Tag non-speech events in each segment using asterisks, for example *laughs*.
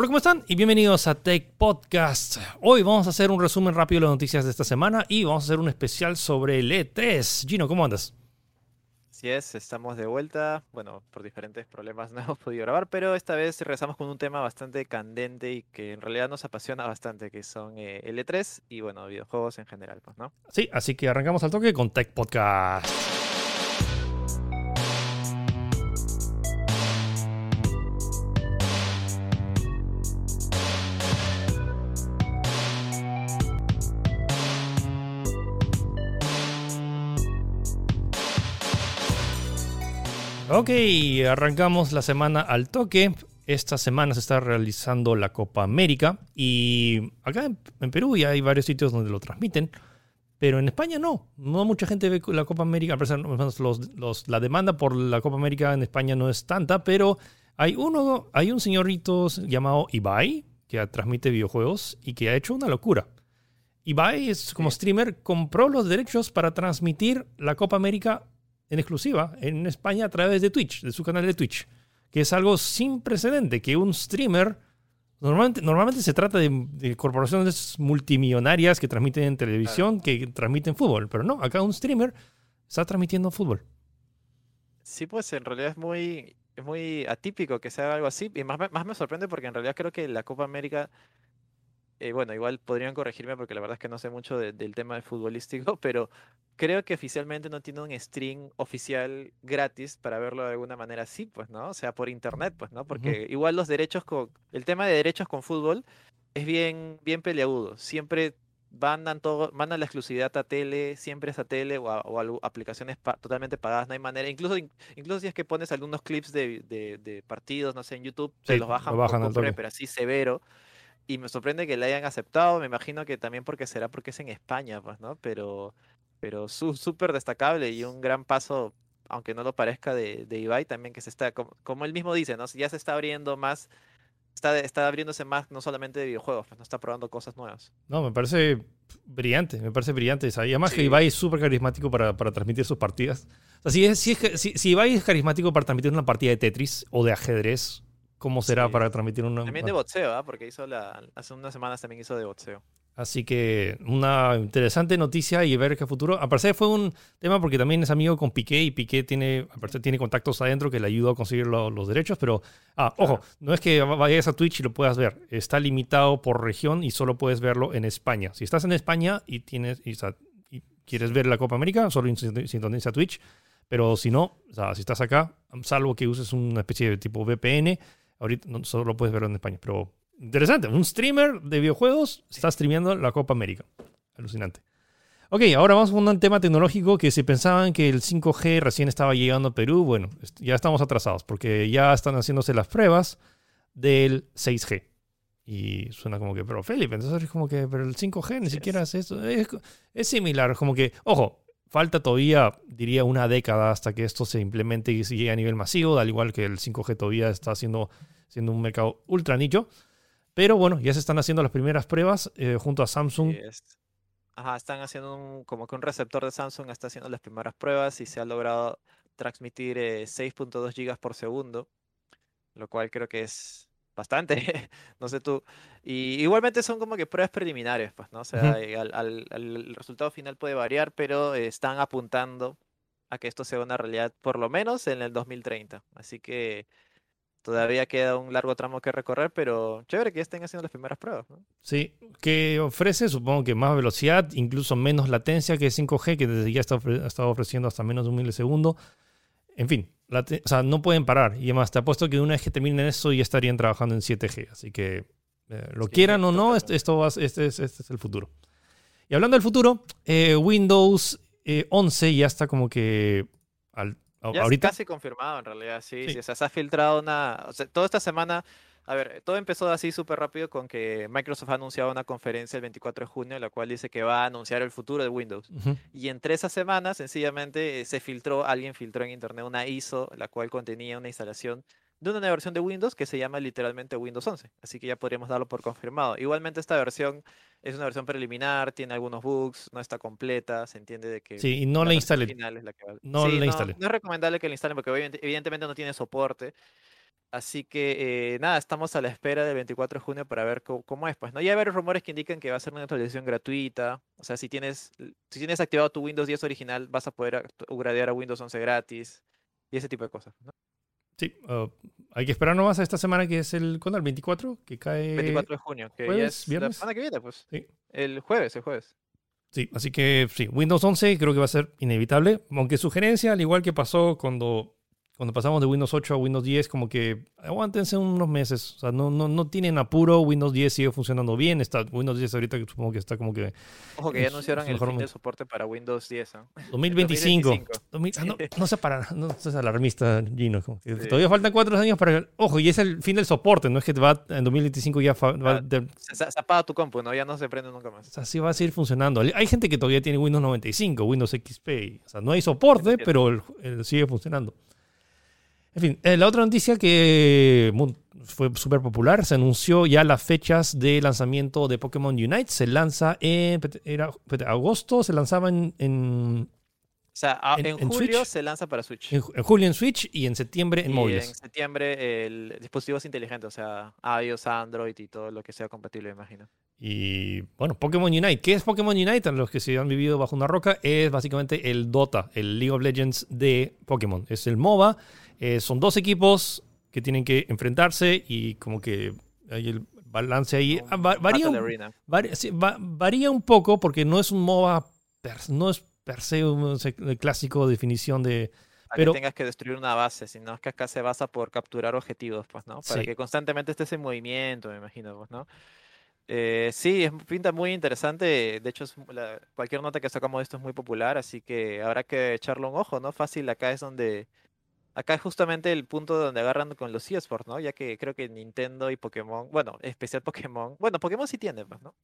Hola, ¿cómo están? Y bienvenidos a Tech Podcast. Hoy vamos a hacer un resumen rápido de las noticias de esta semana y vamos a hacer un especial sobre el E3. Gino, ¿cómo andas? Así es, estamos de vuelta. Bueno, por diferentes problemas *laughs* no hemos podido grabar, pero esta vez regresamos con un tema bastante candente y que en realidad nos apasiona bastante, que son eh, L3 y bueno, videojuegos en general, pues, ¿no? Sí, así que arrancamos al toque con Tech Podcast. Ok, arrancamos la semana al toque. Esta semana se está realizando la Copa América y acá en, Perú ya hay varios sitios donde lo transmiten, pero en España no. No mucha gente ve la Copa América. la demanda por la Copa América en España no es tanta, pero hay uno, hay un señorito llamado Ibai que transmite videojuegos y que ha hecho una locura. Ibai es como streamer, compró los derechos para transmitir la Copa América en exclusiva en España a través de Twitch, de su canal de Twitch, que es algo sin precedente, que un streamer, normalmente, normalmente se trata de, corporaciones multimillonarias que transmiten en televisión, que transmiten fútbol, pero no, acá un streamer está transmitiendo fútbol. Sí, pues en realidad es muy, es muy atípico que sea algo así, y más, más me sorprende porque en realidad creo que la Copa América eh, bueno, igual podrían corregirme porque la verdad es que no sé mucho del tema futbolístico, *laughs* pero creo que oficialmente no tiene un stream oficial gratis para verlo de alguna manera así, pues, ¿no? O sea, por internet, pues, ¿no? Porque igual los derechos con, el tema de derechos con fútbol es bien, bien peleagudo. Siempre mandan todo, mandan la exclusividad a tele, siempre es a tele o a, aplicaciones totalmente pagadas, no hay manera. Incluso, incluso si es que pones algunos clips de, de, partidos, no sé, en YouTube, te los bajan, lo bajan pero así severo y me sorprende que le hayan aceptado, me imagino que también porque será porque es en España, pues, ¿no? Pero, pero súper destacable y un gran paso, aunque no lo parezca, de, de Ibai también que se está, como, como, él mismo dice, ¿no? Ya se está abriendo más, está, está abriéndose más no solamente de videojuegos, pues no está probando cosas nuevas. No, me parece brillante, me parece brillante. Y además que Ibai es súper carismático para, para, transmitir sus partidas. O sea, si, es, si, es, si, si Ibai es carismático para transmitir una partida de Tetris o de ajedrez, cómo será para transmitir una. También de boxeo, ¿ah? porque hizo la, hace unas semanas también hizo de boxeo. Así que una interesante noticia y ver qué futuro. Aparte fue un tema porque también es amigo con Piqué y Piqué tiene, aparte tiene contactos adentro que le ayudó a conseguir los derechos, pero, ah, ojo, no es que vayas a Twitch y lo puedas ver, está limitado por región y solo puedes verlo en España. Si estás en España y tienes y, quieres ver la Copa América, solo sintoniza Twitch, pero si no, o sea, si estás acá, salvo que uses una especie de tipo VPN, Ahorita no, solo puedes verlo en España, pero interesante. Un streamer de videojuegos está streameando la Copa América. Alucinante. Ok, ahora vamos con un tema tecnológico que si pensaban que el 5G recién estaba llegando a Perú, bueno, ya estamos atrasados porque ya están haciéndose las pruebas del 6G. Y suena como que, pero Felipe, entonces es como que, pero el 5G ni siquiera es eso. Es, es, similar, como que, ojo, falta todavía, diría, una década hasta que esto se implemente y llegue a nivel masivo, al igual que el 5G todavía está siendo, siendo un mercado ultra nicho. Pero bueno, ya se están haciendo las primeras pruebas eh, junto a Samsung. Ajá, están haciendo como que un receptor de Samsung está haciendo las primeras pruebas y se ha logrado transmitir 6.2 eh, gigas por segundo, lo cual creo que es bastante, *laughs* no sé tú. Y igualmente son como que pruebas preliminares, pues, ¿no? O sea, eh, al, el resultado final puede variar, pero están apuntando a que esto sea una realidad por lo menos en el 2030. Así que todavía queda un largo tramo que recorrer, pero chévere que estén haciendo las primeras pruebas. ¿no? Sí, que ofrece supongo que más velocidad, incluso menos latencia que 5G, que desde ya está, ha estado ofreciendo hasta menos de un milisegundo. En fin, o sea, no pueden parar. Y además, te apuesto que una vez que terminen eso ya estarían trabajando en 7G. Así que, eh, lo quieran o no, esto, esto va, este, es, este es el futuro. Y hablando del futuro, eh, Windows 11 eh, ya está como que al, ya ahorita. casi confirmado en realidad, sí, sí. o sea, se ha filtrado una. O sea, toda esta semana a ver, todo empezó así súper rápido con que Microsoft ha anunciado una conferencia el 24 de junio, en la cual dice que va a anunciar el futuro de Windows. Y entre esas semanas, sencillamente, eh, se filtró, alguien filtró en internet una ISO, la cual contenía una instalación de una nueva versión de Windows que se llama literalmente Windows 11. Así que ya podríamos darlo por confirmado. Igualmente esta versión es una versión preliminar, tiene algunos bugs, no está completa, se entiende de que... Sí, y no la, instale. No la instale. No, es recomendable que la instalen porque evidentemente no tiene soporte. Así que eh, nada, estamos a la espera del 24 de junio para ver cómo, es. Pues no, ya hay varios rumores que indican que va a ser una actualización gratuita. O sea, si tienes, si tienes activado tu Windows 10 original, vas a poder upgradear a Windows 11 gratis y ese tipo de cosas. ¿no? Sí, uh, hay que esperar nomás a esta semana que es el, ¿cuándo? ¿El 24? Que cae... 24 de junio, que ya es viernes? la semana que viene, pues. Sí. El jueves, el jueves. Sí, así que sí, Windows 11 creo que va a ser inevitable, aunque sugerencia, al igual que pasó cuando cuando pasamos de Windows 8 a Windows 10, como que aguántense unos meses. O sea, no, no, no tienen apuro. Windows 10 sigue funcionando bien. Está, Windows 10 ahorita supongo que está como que. Ojo que ya anunciaron el fin de soporte para Windows 10. 2025. 2025. no, no sé para. No seas alarmista, Gino. Todavía faltan cuatro años para. Ojo, y es el fin del soporte. No es que va en 2025 ya. Va, se, apaga tu compu, ¿no? Ya no se prende nunca más. O sea, sí va a seguir funcionando. Hay gente que todavía tiene Windows 95, Windows XP. O sea, no hay soporte, pero sigue funcionando. En fin, eh, la otra noticia que fue súper popular, se anunció ya las fechas de lanzamiento de Pokémon Unite. Se lanza en era, agosto, se lanzaba en, en o sea, en, julio se lanza para Switch. En, julio en Switch y en septiembre en y móviles. En septiembre el dispositivos inteligentes, o sea, iOS, Android y todo lo que sea compatible, imagino. Y bueno, Pokémon Unite. ¿Qué es Pokémon Unite? Los que se han vivido bajo una roca es básicamente el Dota, el League of Legends de Pokémon. Es el MOBA eh, son dos equipos que tienen que enfrentarse y como que hay el balance ahí. Ah, varía, un, varía, un poco porque no es un MOBA, no es per se un, clásico definición de... pero, que tengas que destruir una base, sino es que acá se basa por capturar objetivos, pues, ¿no? Para que constantemente estés en movimiento, me imagino, pues, ¿no? Eh, sí, es pinta muy interesante. De hecho, cualquier nota que sacamos de esto es muy popular, así que habrá que echarle un ojo, ¿no? Fácil, acá es donde acá es justamente el punto donde agarran con los eSports, ¿no? Ya que creo que Nintendo y Pokémon, bueno, *laughs* especial Pokémon, bueno, Pokémon sí tiene, pues, ¿no?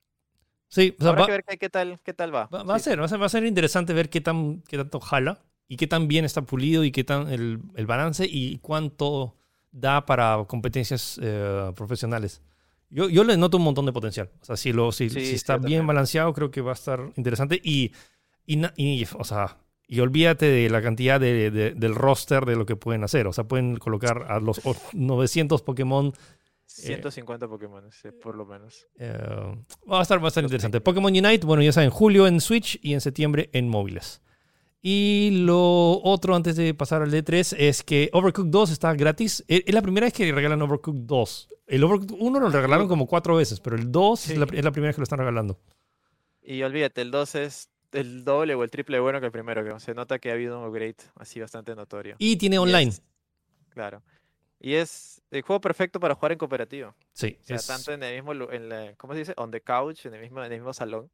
Sí, o sea, Habrá que ver qué, tal, qué tal va. Va, a ser, va, a ser, interesante ver qué, tan, qué tanto jala y qué tan bien está pulido y qué tan el, el balance y cuánto da para competencias eh, profesionales. Yo, yo le noto un montón de potencial. O sea, si, lo, si, si está bien balanceado, creo que va a estar interesante. Y, y, y, o sea, y olvídate de la cantidad de, del roster de lo que pueden hacer. O sea, pueden colocar a los 900 Pokémon. 150 Pokémon, por lo menos. Eh, va a estar bastante interesante. Pokémon Unite, bueno, ya saben, julio en Switch y en septiembre en móviles. Y lo otro, antes de pasar al D3, es que Overcooked 2 está gratis. Es la primera vez que regalan Overcooked 2. El Overcooked 1 lo regalaron como cuatro veces, pero el 2 es, la, es la primera vez que lo están regalando. Y olvídate, el 2 es el doble o el triple bueno que el primero. Que se nota que ha habido un upgrade así bastante notorio. Y tiene online. claro. Y es el juego perfecto para jugar en cooperativo. Sí. O sea, tanto en el mismo, en la, ¿cómo se dice? On the couch, en el mismo, en el mismo salón.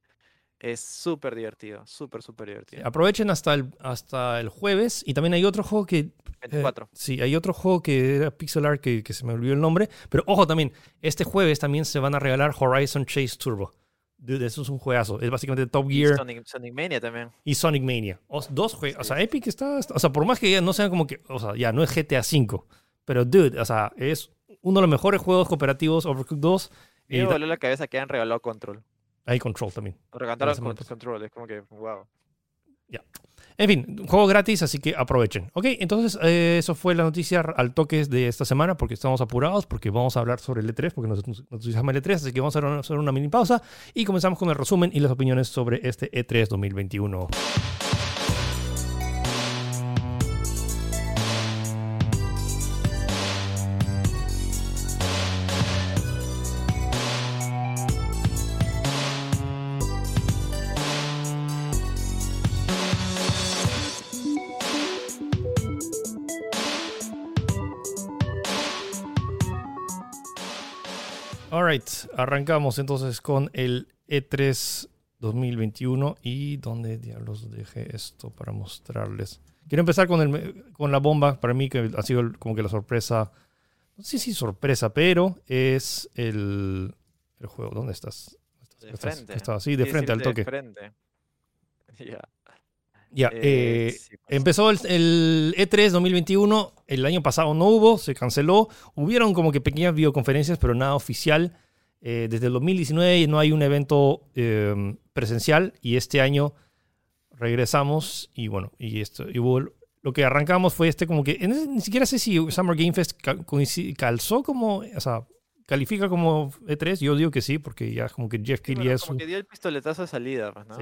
Es súper divertido, súper, súper divertido. aprovechen hasta el, hasta el jueves. Y también hay otro juego que... 24. Eh, sí, hay otro juego que era Pixel Art que, que se me olvidó el nombre. Pero ojo también, este jueves también se van a regalar Horizon Chase Turbo. Dude, eso es un juegazo. Es básicamente Top Gear. Y Sonic, Mania también. Y Sonic Mania. dos juegos. O sea, Epic está, O sea, por más que ya no sean como que. O sea, ya no es GTA V. Pero, dude, o sea, es uno de los mejores juegos cooperativos Overcooked 2. Y me volvió la cabeza que han regalado Control. Hay Control también. Regalaron Control. Es como que, wow. Ya. En fin, juego gratis, así que aprovechen. Ok, entonces eh, eso fue la noticia al toque de esta semana porque estamos apurados, porque vamos a hablar sobre el E3, porque nos, nos el E3, así que vamos a hacer una mini pausa y comenzamos con el resumen y las opiniones sobre este E3 2021. Arrancamos entonces con el E3 2021 y dónde diablos dejé esto para mostrarles. Quiero empezar con, el, con la bomba, para mí que ha sido como que la sorpresa, no sé si sorpresa, pero es el, el juego. ¿Dónde estás? De frente. Estaba así, de frente, al toque. *laughs* Ya. Eh, eh, pues. Empezó el, el, E3 2021, el año pasado no hubo, se canceló. Hubieron como que pequeñas videoconferencias, pero nada oficial. Eh, desde el 2019 no hay un evento presencial y este año regresamos y bueno, y, esto, hubo lo que arrancamos fue este como que, ni siquiera sé si Summer Game Fest calzó como, o sea, califica como E3, yo digo que sí, porque ya como que Jeff Keighley es... Como que dio el pistoletazo de salida, pues, ¿no?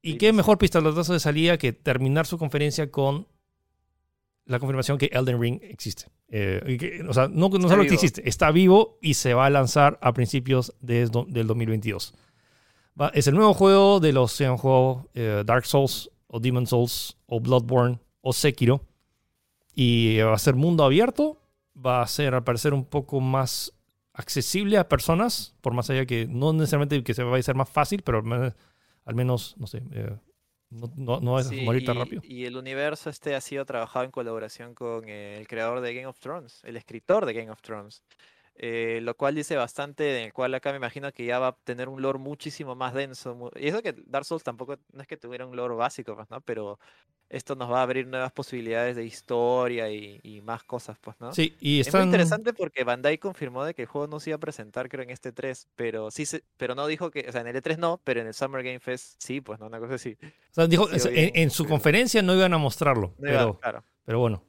y qué mejor pistoletazo de salida que terminar su conferencia con la confirmación que Elden Ring existe. Eh, o sea, no, no solo que existe, está vivo y se va a lanzar a principios de, del 2022. es el nuevo juego de los sean juegos eh, Dark Souls o Demon Souls o Bloodborne o Sekiro. Y va a ser mundo abierto. Va a ser, al parecer, un poco más accesible a personas, por más allá que no necesariamente que se va a ser más fácil, pero al menos, no sé, eh, no, no, es morir tan rápido. Y el universo este ha sido trabajado en colaboración con el creador de Game of Thrones, el escritor de Game of Thrones. Eh, lo cual dice bastante, en el cual acá me imagino que ya va a tener un lore muchísimo más denso. Y eso que Dark Souls tampoco, no es que tuviera un lore básico, pues, ¿no? Pero esto nos va a abrir nuevas posibilidades de historia y, más cosas, pues, ¿no? Sí, y Es muy interesante porque Bandai confirmó de que el juego no se iba a presentar, creo, en este 3, pero sí, se, pero no dijo que, o sea, en el E3 no, pero en el Summer Game Fest sí, pues, ¿no? Una cosa así. O sea, dijo, en, su conferencia no iban a mostrarlo, pero, pero bueno,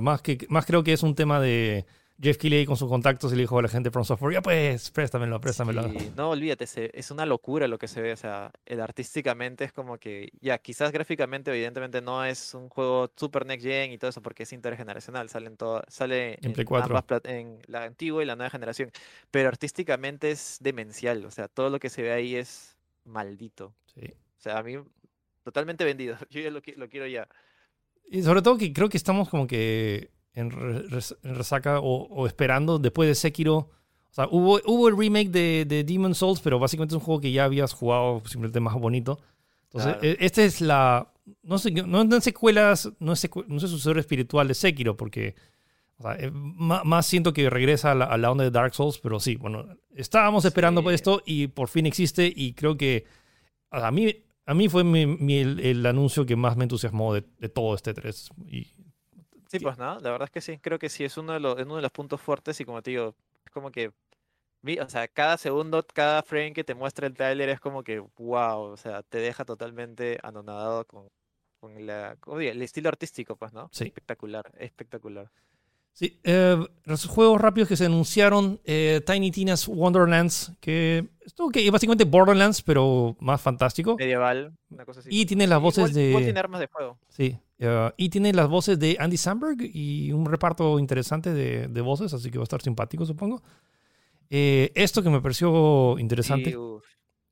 más, que, más creo que es un tema de Jeff Keighley con sus contactos y le dijo a la gente de From Software, ya pues, préstamelo, préstamelo. no, olvídate, es una locura lo que se ve, o sea, el artísticamente es como que, ya, quizás gráficamente evidentemente no es un juego super next gen y todo eso porque es intergeneracional, sale en, todo, sale en, en, en la antigua y la nueva generación, pero artísticamente es demencial, o sea, todo lo que se ve ahí es maldito. Sí. O sea, a mí totalmente vendido, *laughs* yo ya lo, lo quiero ya. Y sobre todo que creo que estamos como que en, resaca o, esperando después de Sekiro. O sea, hubo, hubo el remake de, de Demon Souls, pero básicamente es un juego que ya habías jugado simplemente más bonito. Entonces, e, esta es la. No sé, no, es secuelas, no es, no es sucesor espiritual de Sekiro, porque eh, más, siento que regresa a la, onda de Dark Souls, pero sí, bueno, estábamos esperando por esto y por fin existe y creo que a mí, a mí fue el, anuncio que más me entusiasmó de, de todo este 3 y Sí, pues no, la verdad es que sí, creo que sí, es uno de los, uno de los puntos fuertes y como te digo, es como que, o sea, cada segundo, cada frame que te muestra el trailer es como que, wow, o sea, te deja totalmente anonadado con, con la, el estilo artístico, pues, ¿no? Sí. Espectacular, espectacular. Sí, eh, los juegos rápidos que se anunciaron, eh, Tiny Tina's Wonderlands, que es que básicamente Borderlands, pero más fantástico. Medieval, una cosa así. Y tiene las voces de... Igual tiene armas de fuego. Sí, eh, y tiene las voces de Andy Samberg y un reparto interesante de, de voces, así que va a estar simpático, supongo. esto que me pareció interesante. o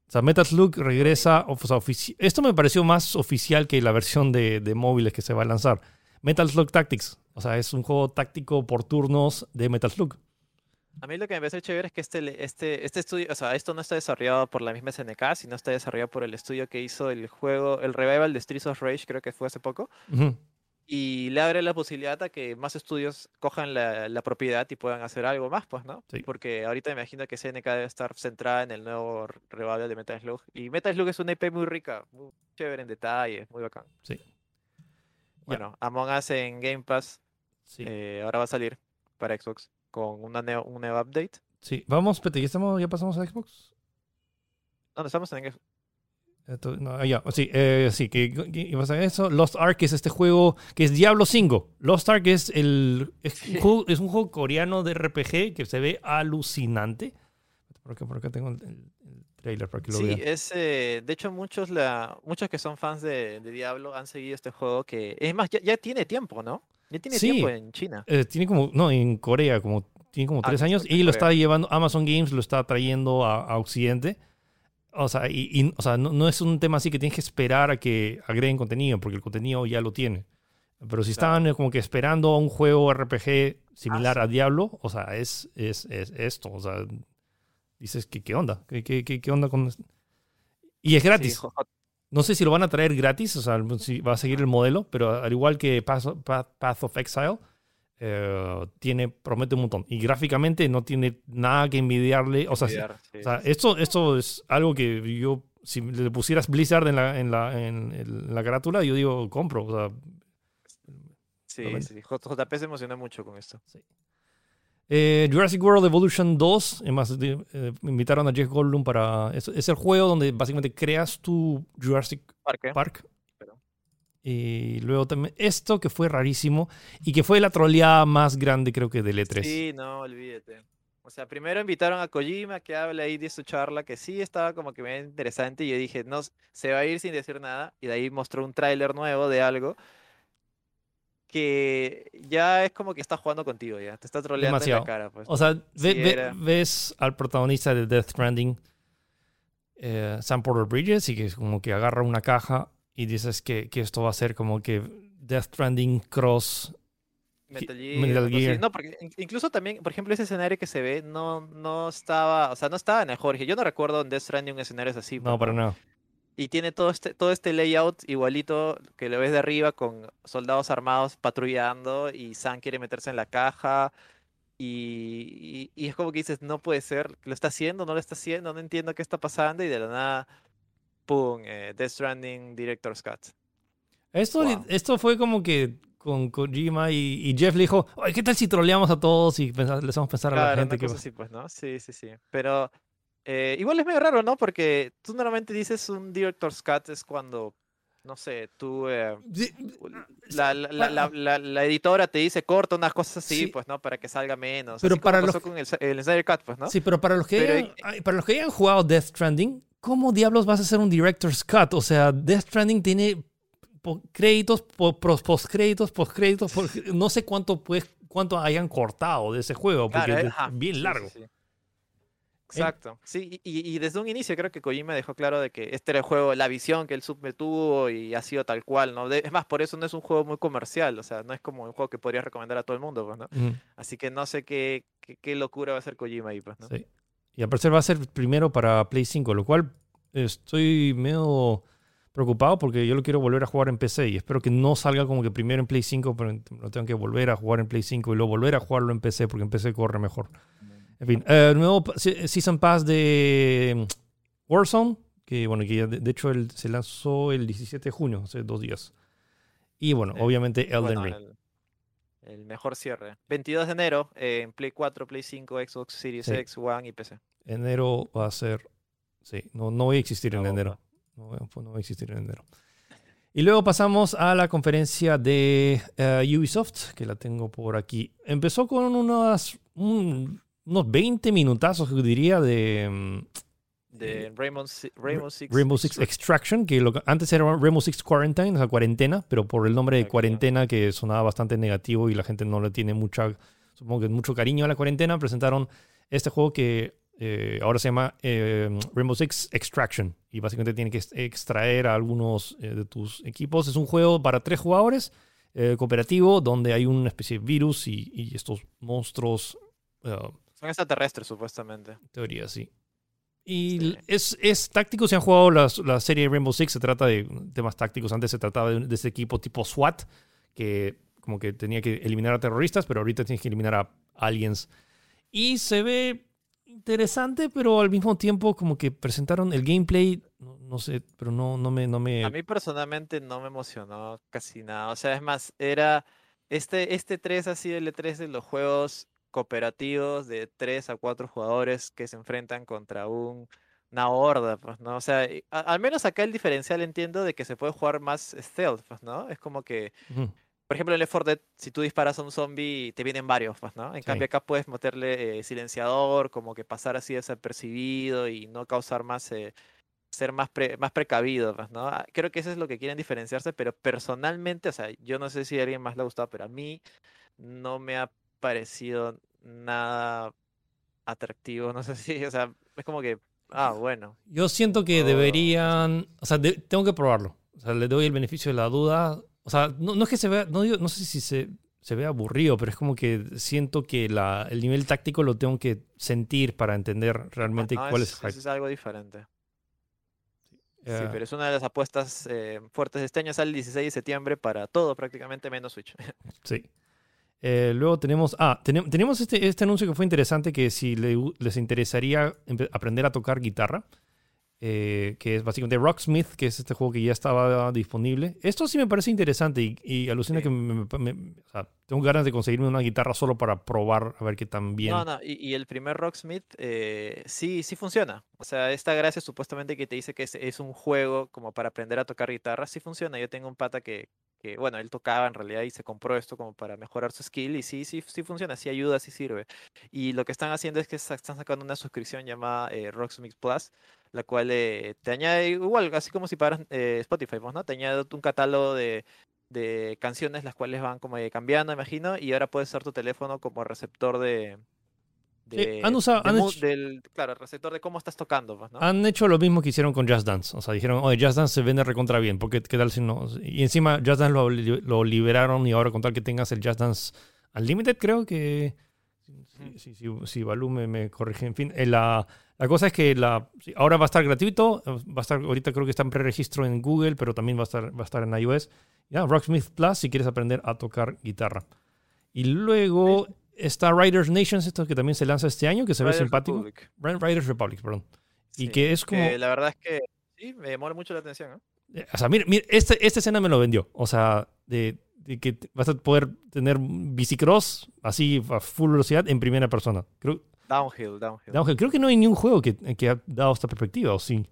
sea, Metal Slug regresa, o sea, esto me pareció más oficial que la versión de, de móviles que se va a lanzar. Metal Slug Tactics. O sea, es un juego táctico por turnos de Metal Slug. A mí lo que me parece chévere es que este, este, este estudio, o sea, esto no está desarrollado por la misma SNK, sino está desarrollado por el estudio que hizo el juego, el revival de Streets of Rage, creo que fue hace poco. Y le abre la posibilidad a que más estudios cojan la, la, propiedad y puedan hacer algo más, pues, ¿no? Sí. Porque ahorita me imagino que SNK debe estar centrada en el nuevo revival de Metal Slug. Y Metal Slug es una IP muy rica, muy chévere en detalles, muy bacán. Sí. Bueno, Among Us en Game Pass. Eh, ahora va a salir para Xbox con una un nuevo update. Sí, vamos, Pete, ¿ya, estamos, ¿ya pasamos a Xbox? ¿Dónde estamos en Xbox? no, ya, sí, eh, sí, que, a eso. Lost Ark es este juego que es Diablo 5. Lost Ark es, el, es, un, juego, es un juego coreano de RPG que se ve alucinante. Por acá, por acá tengo el, trailer para que lo sí, es, eh, de hecho muchos, la, muchos que son fans de, Diablo han seguido este juego que, es más, ya, tiene tiempo, ¿no? Ya tiene tiempo en China. Eh, tiene como, no, en Corea, como, tiene como ah, tres años y lo está llevando, Amazon Games lo está trayendo a, Occidente. O sea, y, o sea no, es un tema así que tienes que esperar a que agreguen contenido, porque el contenido ya lo tiene. Pero si estaban eh, como que esperando a un juego RPG similar ah, a Diablo, o sea, es, es, es esto. O sea, dices, ¿qué, qué onda? ¿Qué, qué, qué, onda con...? Y es gratis. No sé si lo van a traer gratis, o sea, si va a seguir el modelo, pero al igual que Path, of Exile, eh, tiene, promete un montón. Y gráficamente no tiene nada que envidiarle. O sea, esto, esto es algo que yo, si le pusieras Blizzard en la, en la, en, la carátula, yo digo, compro. O sea, sí, sí, JP se emociona mucho con esto. Sí. Eh, Jurassic World Evolution 2, además eh, invitaron a Jeff Goldblum para... Es, el juego donde básicamente creas tu Jurassic Park. Y luego también esto que fue rarísimo y que fue la troleada más grande creo que del E3. Sí, no, olvídate. O sea, primero invitaron a Kojima que hable ahí de su charla, que sí estaba como que bien interesante. Y yo dije, no, se va a ir sin decir nada. Y de ahí mostró un tráiler nuevo de algo que ya es como que está jugando contigo, ya. Te está troleando en la cara, pues. O sea, ve- Sí, ve- era. ves al protagonista de Death Stranding, eh, Sam Porter Bridges, y que es como que agarra una caja y dices que, que esto va a ser como que Death Stranding Cross. Metal Ge- Gear, Metal algo así. Gear. No, porque in- incluso también, por ejemplo, ese escenario que se ve no, no estaba, o sea, no estaba en el Jorge. Yo no recuerdo en Death Stranding un escenario así. No, para ¿no? Y tiene todo este, todo este layout igualito que lo ves de arriba con soldados armados patrullando y Sam quiere meterse en la caja. Y, y- y es como que dices, no puede ser, ¿lo está haciendo? ¿No lo está haciendo? No entiendo qué está pasando. Y de la nada, ¡pum! eh, Death Stranding Director's Cut. Esto, Wow. esto fue como que con Kojima y, y Jeff le dijo, "Oye, ¿qué tal si troleamos a todos y les vamos a pensar a la Claro, gente una que... cosa así, pues, ¿no? Sí, sí, sí. Pero eh, igual es medio raro, ¿no? Porque tú normalmente dices un Director's Cut es cuando, no sé, tú... eh, Sí, la, la, la, la- la- editora te dice corta unas cosas así, Sí. pues, ¿no? Para que salga menos. Pero así para los pasó con el, el Snyder Cut, pues, ¿no? Sí, pero para los que Pero hayan, ay, para los que hayan jugado Death Stranding, ¿cómo diablos vas a hacer un director's cut? O sea, Death Stranding tiene créditos, postcréditos, postcréditos, por- no sé cuánto pues cuánto hayan cortado de ese juego, porque Claro, eh, es ajá, bien largo. sí. Exacto. Sí, y, y desde un inicio creo que Kojima dejó claro de que este era el juego, la visión que el sub tuvo y ha sido tal cual, ¿no? Es más, por eso no es un juego muy comercial, o sea, no es como un juego que podrías recomendar a todo el mundo, pues, ¿no? Así que no sé qué, qué, qué locura va a hacer Kojima ahí, pues, ¿no? sí. Y al parecer va a ser primero para Play 5, lo cual estoy medio preocupado porque yo lo quiero volver a jugar en PC y espero que no salga como que primero en Play 5, pero lo tengo que volver a jugar en Play 5 y luego volver a jugarlo en PC porque en PC corre mejor. En fin, eh, nuevo Season Pass de mm, Warzone, que bueno, que de, hecho el- se lanzó el 17 de junio, hace dos días. Y bueno, obviamente Elden Bueno, Ring. el, el mejor cierre. 22 de enero eh, en Play 4, Play 5, Xbox Series Sí. X, One y PC. Enero va a ser. Sí, no, no voy a existir en La enero. No voy, a, no voy a existir en enero. Y luego pasamos a la conferencia de eh, Ubisoft, que la tengo por aquí. Empezó con unas, un- unos 20 minutazos, yo diría, de mm, De Rainbow, Si- Rainbow Six. Rainbow Six Extraction. Que lo antes era Rainbow Six Quarantine, o sea, cuarentena, pero por el nombre de cuarentena que sonaba bastante negativo y la gente no le tiene mucha, supongo que mucho cariño a la cuarentena, presentaron este juego que eh, ahora se llama eh, Rainbow Six Extraction y básicamente tiene que ex- extraer a algunos eh, de tus equipos. Es un juego para tres jugadores, cooperativo, donde hay una especie de virus y, y estos monstruos, Son extraterrestres, supuestamente. en teoría, sí. Y Sí. es, es táctico. Si han jugado las- la, serie Rainbow Six, se trata de temas tácticos. Antes se trataba de, de ese equipo tipo SWAT, que como que tenía que eliminar a terroristas, pero ahorita tienes que eliminar a aliens. Y se ve interesante, pero al mismo tiempo como que presentaron el gameplay, no, no sé, pero no, no me... No me A mí personalmente no me emocionó casi nada. O sea, es más, era este, este 3 ha sido el E3 de los juegos cooperativos de 3 a 4 jugadores que se enfrentan contra un, una horda, pues, ¿no? O sea, a- al menos acá el diferencial entiendo de que se puede jugar más stealth, pues, ¿no? Es como que, por ejemplo, en Left 4 Dead, si tú disparas a un zombie, te vienen varios, pues, ¿no? En Sí. cambio acá puedes meterle eh, silenciador, como que pasar así desapercibido y no causar más... eh, ser más, pre- más precavido, pues, ¿no? Ah, Creo que eso es lo que quieren diferenciarse, pero personalmente, o sea, yo no sé si a alguien más le ha gustado, pero a mí no me ha parecido nada atractivo, no sé si, *laughs* o sea, es como que, ah, bueno, Yo siento que Oh, deberían, o sea, de- tengo que probarlo. O sea, le doy el beneficio de la duda. O sea, no, no es que se vea, no, digo- no sé si se, se ve aburrido, pero es como que siento que la, el nivel táctico lo tengo que sentir para entender realmente no, cuál es, es es algo diferente. Sí, pero es una de las apuestas eh, fuertes de este año, sale el 16 de septiembre para todo prácticamente menos Switch. *laughs* Sí. Eh, luego tenemos, ah, tenem- tenemos este, este anuncio que fue interesante, que si le- les interesaría aprender a tocar guitarra, eh, que es básicamente Rocksmith, que es este juego que ya estaba disponible. Esto sí me parece interesante y, y alucina Sí. que me- me- me- o sea, tengo ganas de conseguirme una guitarra solo para probar a ver qué tan bien. No, no, y, y el primer Rocksmith eh, sí, sí funciona. O sea, esta gracia supuestamente que te dice que es, es un juego como para aprender a tocar guitarra, sí funciona. Yo tengo un pata que, que, bueno, él tocaba en realidad y se compró esto como para mejorar su skill y sí, sí, sí funciona, sí ayuda, sí sirve. Y lo que están haciendo es que están sacando una suscripción llamada eh, Rocksmith Plus, la cual eh, te añade igual, así como si pagaras eh, Spotify, pues, ¿no? Te añade un catálogo de, de canciones las cuales van como eh, cambiando, imagino, y ahora puedes usar tu teléfono como receptor de... de- han usado- de han mu- hecho- del, claro, receptor de cómo estás tocando, pues, ¿no? Han hecho lo mismo que hicieron con Just Dance. O sea, dijeron, oye, Just Dance se vende recontra bien. porque qué tal si no? Y encima Just Dance lo, lo liberaron y ahora con tal que tengas el Just Dance Unlimited, creo que... Si, si, si, si Balú me, me corrige. En fin, eh, la, la cosa es que la, sí, ahora va a estar gratuito. Va a estar, ahorita creo que está en preregistro en Google, pero también va a estar, va a estar en iOS. Ya, Rocksmith Plus si quieres aprender a tocar guitarra. Y luego está Riders Nations, esto que también se lanza este año, que se ve Riders simpático. Republic. Ri- Riders Republic, perdón. Y Sí, que es como... que la verdad es que sí, me llamó mucho la atención, ¿no? O sea, mira, mira, este, esta escena me lo vendió. O sea, de, de que vas a poder tener bicicross así a full velocidad en primera persona. Creo, Downhill, downhill. Downhill, creo que no hay ni un juego que, que ha dado esta perspectiva, ¿o sí?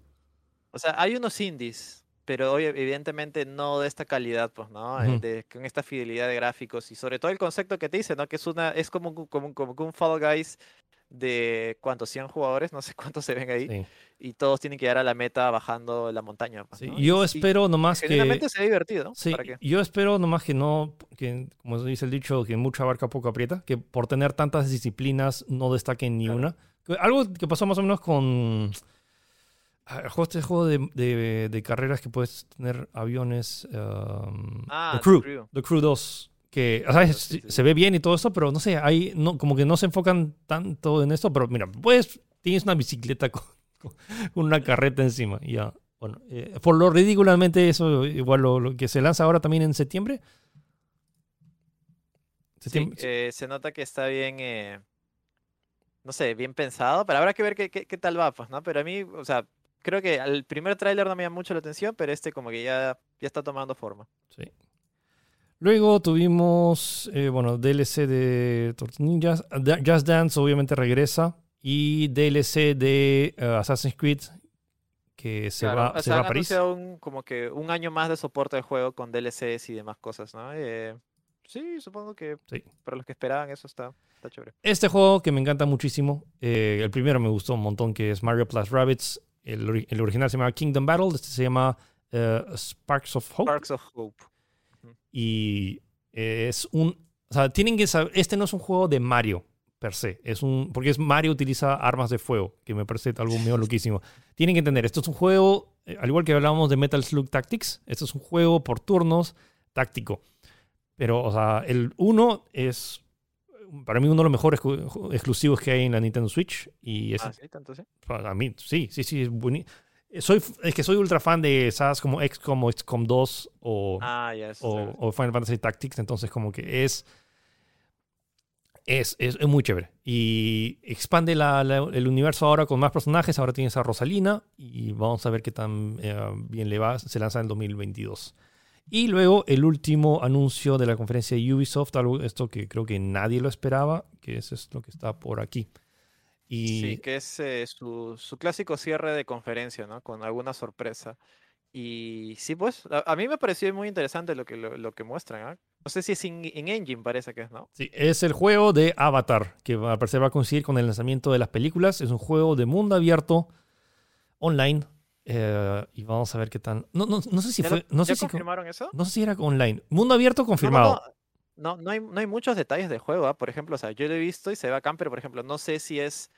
O sea, hay unos indies, pero hoy evidentemente no de esta calidad, pues, ¿no? Eh, Ujú. de- con esta fidelidad de gráficos y sobre todo el concepto que te dice, ¿no? Que es una, es como, como, como un Fall Guys de cuántos 100 jugadores, no sé *laughs* cuántos se ven ahí, Sí. y todos tienen que llegar a la meta bajando la montaña. pues, Sí, ¿no? Yo y espero nomás que... genuinamente se ve divertido. Sí, ¿Para qué? yo espero nomás que no, que como dice el dicho, que mucha barca poco aprieta, que por tener tantas disciplinas no destaquen ni Claro. una. Algo que pasó más o menos con ah, este juego de, de- de carreras que puedes tener aviones, um, Ah, The The Crew, Crew. The Crew 2, que o sea, es- Sí, sí, sí. se ve bien y todo eso, pero no sé, hay, no, como que no se enfocan tanto en esto, pero mira, pues tienes una bicicleta con, *laughs* con una carreta encima, ya. Bueno, eh, por lo ridículamente eso, igual lo, lo que se lanza ahora también en septiembre. Eh, se nota que está bien, eh, no sé, bien pensado, pero habrá que ver qué, qué, qué tal va, pues, ¿no? Pero a mí, o sea, creo que el primer tráiler no me llama mucho la atención, pero este como que ya, ya está tomando forma. Sí. Luego tuvimos, eh, bueno, DLC de. Da- Just Dance obviamente regresa. Y DLC de eh, Assassin's Creed que se Claro, va, o se sea, va a París. un, como que un año más de soporte del juego con DLCs y demás cosas, ¿no? Eh, sí, supongo que Sí. para los que esperaban eso está, está chévere. Este juego que me encanta muchísimo. eh, el primero me gustó un montón, que es Mario Plus Rabbits. El, ori- el original se llama Kingdom Battle. Este se llama Sparks of Hope. Sparks of Hope. Y es un. O sea, tienen que saber. Este no es un juego de Mario per se. Es un. Porque es Mario utiliza armas de fuego, que me parece algo medio loquísimo. Tienen que entender, esto es un juego, eh, al igual que hablábamos de Metal Slug Tactics, esto es un juego por turnos táctico. Pero, o sea, el 1 es. Para mí, uno de los mejores exclusivos que hay en la Nintendo Switch. Y es, Ah, sí, tanto sí. a mí, sí, sí, sí, es buenísimo. Soy, es que soy ultra fan de sagas como XCOM o XCOM 2 o, Ah, ya, eso o, está bien. o Final Fantasy Tactics, entonces como que es es, es, es muy chévere. Y expande la- la- el universo ahora con más personajes, ahora tienes a Rosalina y vamos a ver qué tan eh, bien le va, se lanza en el 2022. Y luego el último anuncio de la conferencia de Ubisoft, algo esto que creo que nadie lo esperaba, que es esto que está por aquí. Y Sí, que es eh, su, su clásico cierre de conferencia, ¿no? Con alguna sorpresa. Y sí, pues, a, a mí me pareció muy interesante lo que, lo, lo que muestran, ¿ah? No sé si es in, engine, parece que es, ¿no? Sí, es el juego de Avatar, que va- parecer va a coincidir con el lanzamiento de las películas. Es un juego de mundo abierto, online. eh, y vamos a ver qué tal. No, no, no sé si ¿Ya, lo- fue. No ya sé si, co- confirmaron eso? no sé si era online. Mundo abierto confirmado. No, no, no hay, no hay muchos detalles del juego, ¿ah? Por ejemplo, o sea, yo lo he visto y se ve bacán, pero por ejemplo, no sé si es,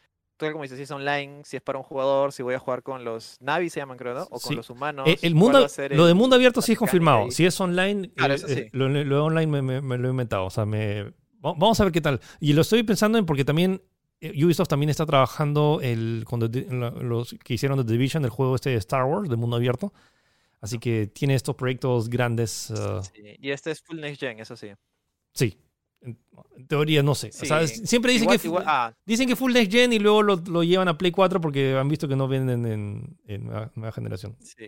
tal como dices, si es online, si es para un jugador, si voy a jugar con los Navi, se llaman, creo, ¿no? O con Sí. los humanos. Eh, el mundo, lo de mundo abierto sí es confirmado. ahí. Si es online, Claro, eh, eh, lo, lo de online me, me- me lo he inventado. O sea, me, va- vamos a ver qué tal. Y lo estoy pensando en porque también Ubisoft también está trabajando el, con The los que hicieron The Division, el juego este de Star Wars, de mundo abierto. Así que tiene estos proyectos grandes. uh, Sí, Y este es full next gen, eso sí. sí. En, teoría, no sé. O sea, siempre dicen Igual- que, igual- ah, dicen que Full Next Gen y luego lo, lo llevan a Play 4 porque han visto que no venden en, en nueva, nueva generación. sí.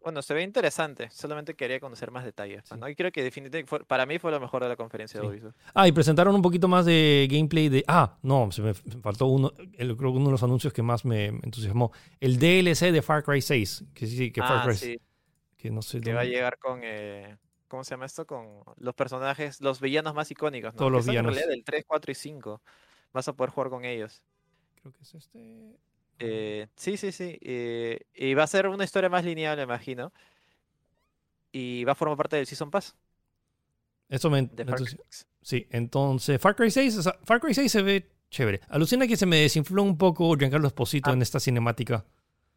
Bueno, se ve interesante. Solamente quería conocer más detalles. pues, Sí. ¿no? Y creo que definitivamente fue- para mí fue lo mejor de la conferencia Sí. de Ubisoft. Ah, y presentaron un poquito más de gameplay de. Ah, no, se me faltó uno. el- creo que uno de los anuncios que más me entusiasmó. El DLC de Far Cry 6. Que sí, que Far Ah, Cry. Que no sé. que va a llegar con... eh, ¿Cómo se llama esto? Con los personajes, los villanos más icónicos, ¿no? Todos Que los en villanos. del 3, 4 y 5. Vas a poder jugar con ellos. Creo que es este. Eh, sí, sí, sí. eh, y va a ser una historia más lineal, me imagino. Y va a formar parte del Season Pass Eso me. 6. Sí, entonces Far Cry 6. o sea, Far Cry 6 se ve chévere. Alucina que se me desinfló un poco Giancarlo Esposito Ah. en esta cinemática.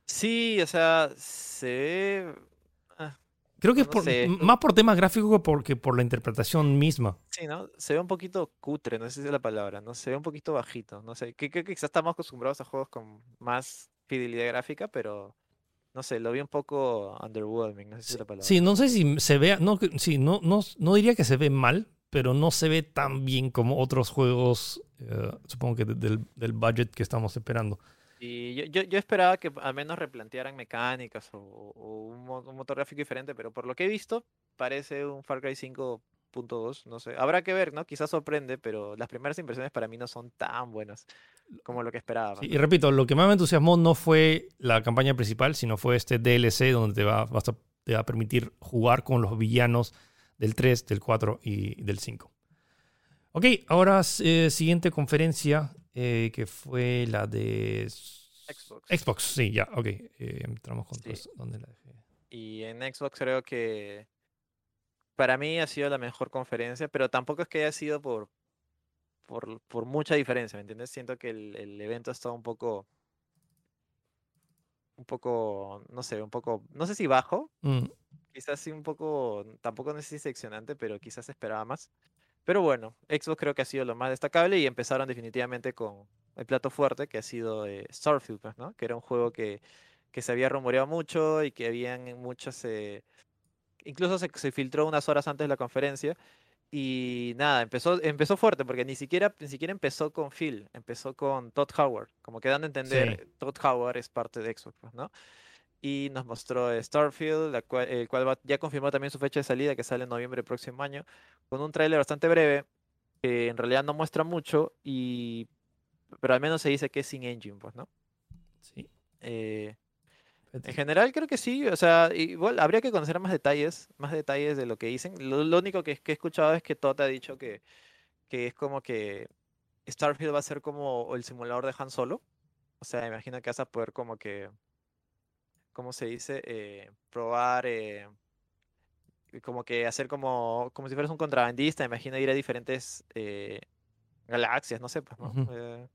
Sí, o sea, se ve... Creo que es No por, sé. m- más por temas gráficos que por, que por la interpretación misma. Sí, ¿no? Se ve un poquito cutre, no sé si es la palabra, ¿no? Se ve un poquito bajito, no sé. Creo que quizás estamos acostumbrados a juegos con más fidelidad gráfica, pero no sé, lo vi un poco underwhelming, no sé si es la palabra. Sí, no sé si se vea, no, sí, no, no, no diría que se ve mal, pero no se ve tan bien como otros juegos, eh, supongo que de- del, del budget que estamos esperando. Y yo, yo, yo esperaba que al menos replantearan mecánicas o, o un, mo- un motor gráfico diferente, pero por lo que he visto, parece un Far Cry 5.2, no sé. Habrá que ver, ¿no? Quizás sorprende, pero las primeras impresiones para mí no son tan buenas como lo que esperaba. Sí, y repito, lo que más me entusiasmó no fue la campaña principal, sino fue este DLC donde te va, vas a, te va a permitir jugar con los villanos del 3, del 4 y del 5. Ok, ahora eh, siguiente conferencia eh, que fue la de Xbox. Xbox, sí, ya, ok. eh, entramos con Sí. ¿dónde la dejé? Y en Xbox creo que para mí ha sido la mejor conferencia, pero tampoco es que haya sido por, por, por mucha diferencia, ¿me entiendes? Siento que el, el evento ha estado un poco, un poco, no sé, un poco, no sé si bajo, Mm, quizás sí un poco, tampoco no sé si decepcionante, pero quizás esperaba más. Pero bueno, Xbox creo que ha sido lo más destacable y empezaron definitivamente con el plato fuerte que ha sido eh, Starfield, pues, ¿no? Que era un juego que, que se había rumoreado mucho y que habían muchas... eh, incluso se, se filtró unas horas antes de la conferencia y nada, empezó, empezó fuerte porque ni siquiera, ni siquiera empezó con Phil, empezó con Todd Howard, como que dando a entender, Todd Howard es parte de Xbox, pues, ¿no? Y nos mostró Starfield, la cual, el cual va- ya confirmó también su fecha de salida, que sale en noviembre del próximo año, con un tráiler bastante breve, que en realidad no muestra mucho, y pero al menos se dice que es sin engine, pues, ¿no? sí. Eh, en general creo que sí, o sea, igual habría que conocer más detalles, más detalles de lo que dicen. Lo, lo único que, que he escuchado es que Todd ha dicho que, que es como que Starfield va a ser como el simulador de Han Solo. O sea, imagino que vas a poder como que, ¿cómo se dice? Eh, probar, eh, como que hacer como, como si fueras un contrabandista, imagino ir a diferentes eh, galaxias, no sé, pues, ¿no? Eh,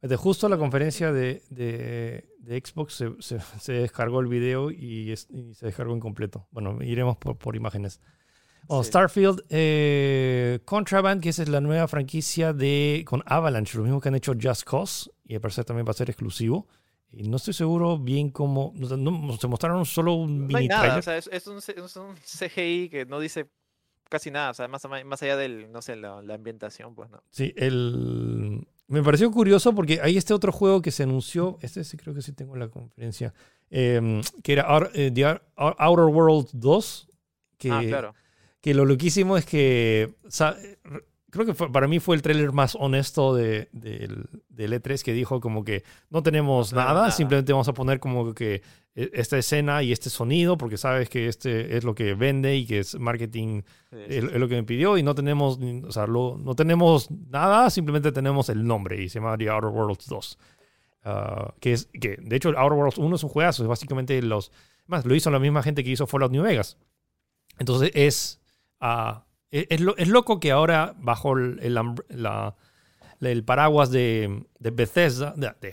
Fíjate, justo la conferencia de, de- de Xbox se, se- *laughs* se descargó el video y, es- y se descargó incompleto. Bueno, iremos por, por imágenes. Oh, Sí. Starfield, eh, Contraband, que esa es la nueva franquicia de con Avalanche, lo mismo que han hecho Just Cause, y al parecer también va a ser exclusivo. Y no estoy seguro bien cómo. no no- se mostraron solo un No hay mini nada, trailer. o sea, es, es un, C- es un CGI que no dice casi nada, o sea, más, más allá del, no sé, la, la ambientación, pues no. Sí, el... me pareció curioso porque hay este otro juego que se anunció, este sí creo que sí tengo en la conferencia, eh, que era Out- eh, The Out- Outer World 2, que, Ah, claro. que lo loquísimo es que, o sea, r- creo que fue- para mí fue el tráiler más honesto de, del, del E3 que dijo como que no tenemos No nada, nada. simplemente vamos a poner como que eh, esta escena y este sonido porque sabes que este es lo que vende y que es marketing Sí, sí, es, es lo que me pidió y no tenemos, o sea, lo- no tenemos nada, simplemente tenemos el nombre y se llama The Outer Worlds 2. Ah, que es, que de hecho Outer Worlds 1 es un juegazo, es básicamente los, más lo hizo la misma gente que hizo Fallout New Vegas. Entonces es, ah, es, es lo- es loco que ahora bajo el, el, umbre- la- el paraguas de, de Bethesda, de,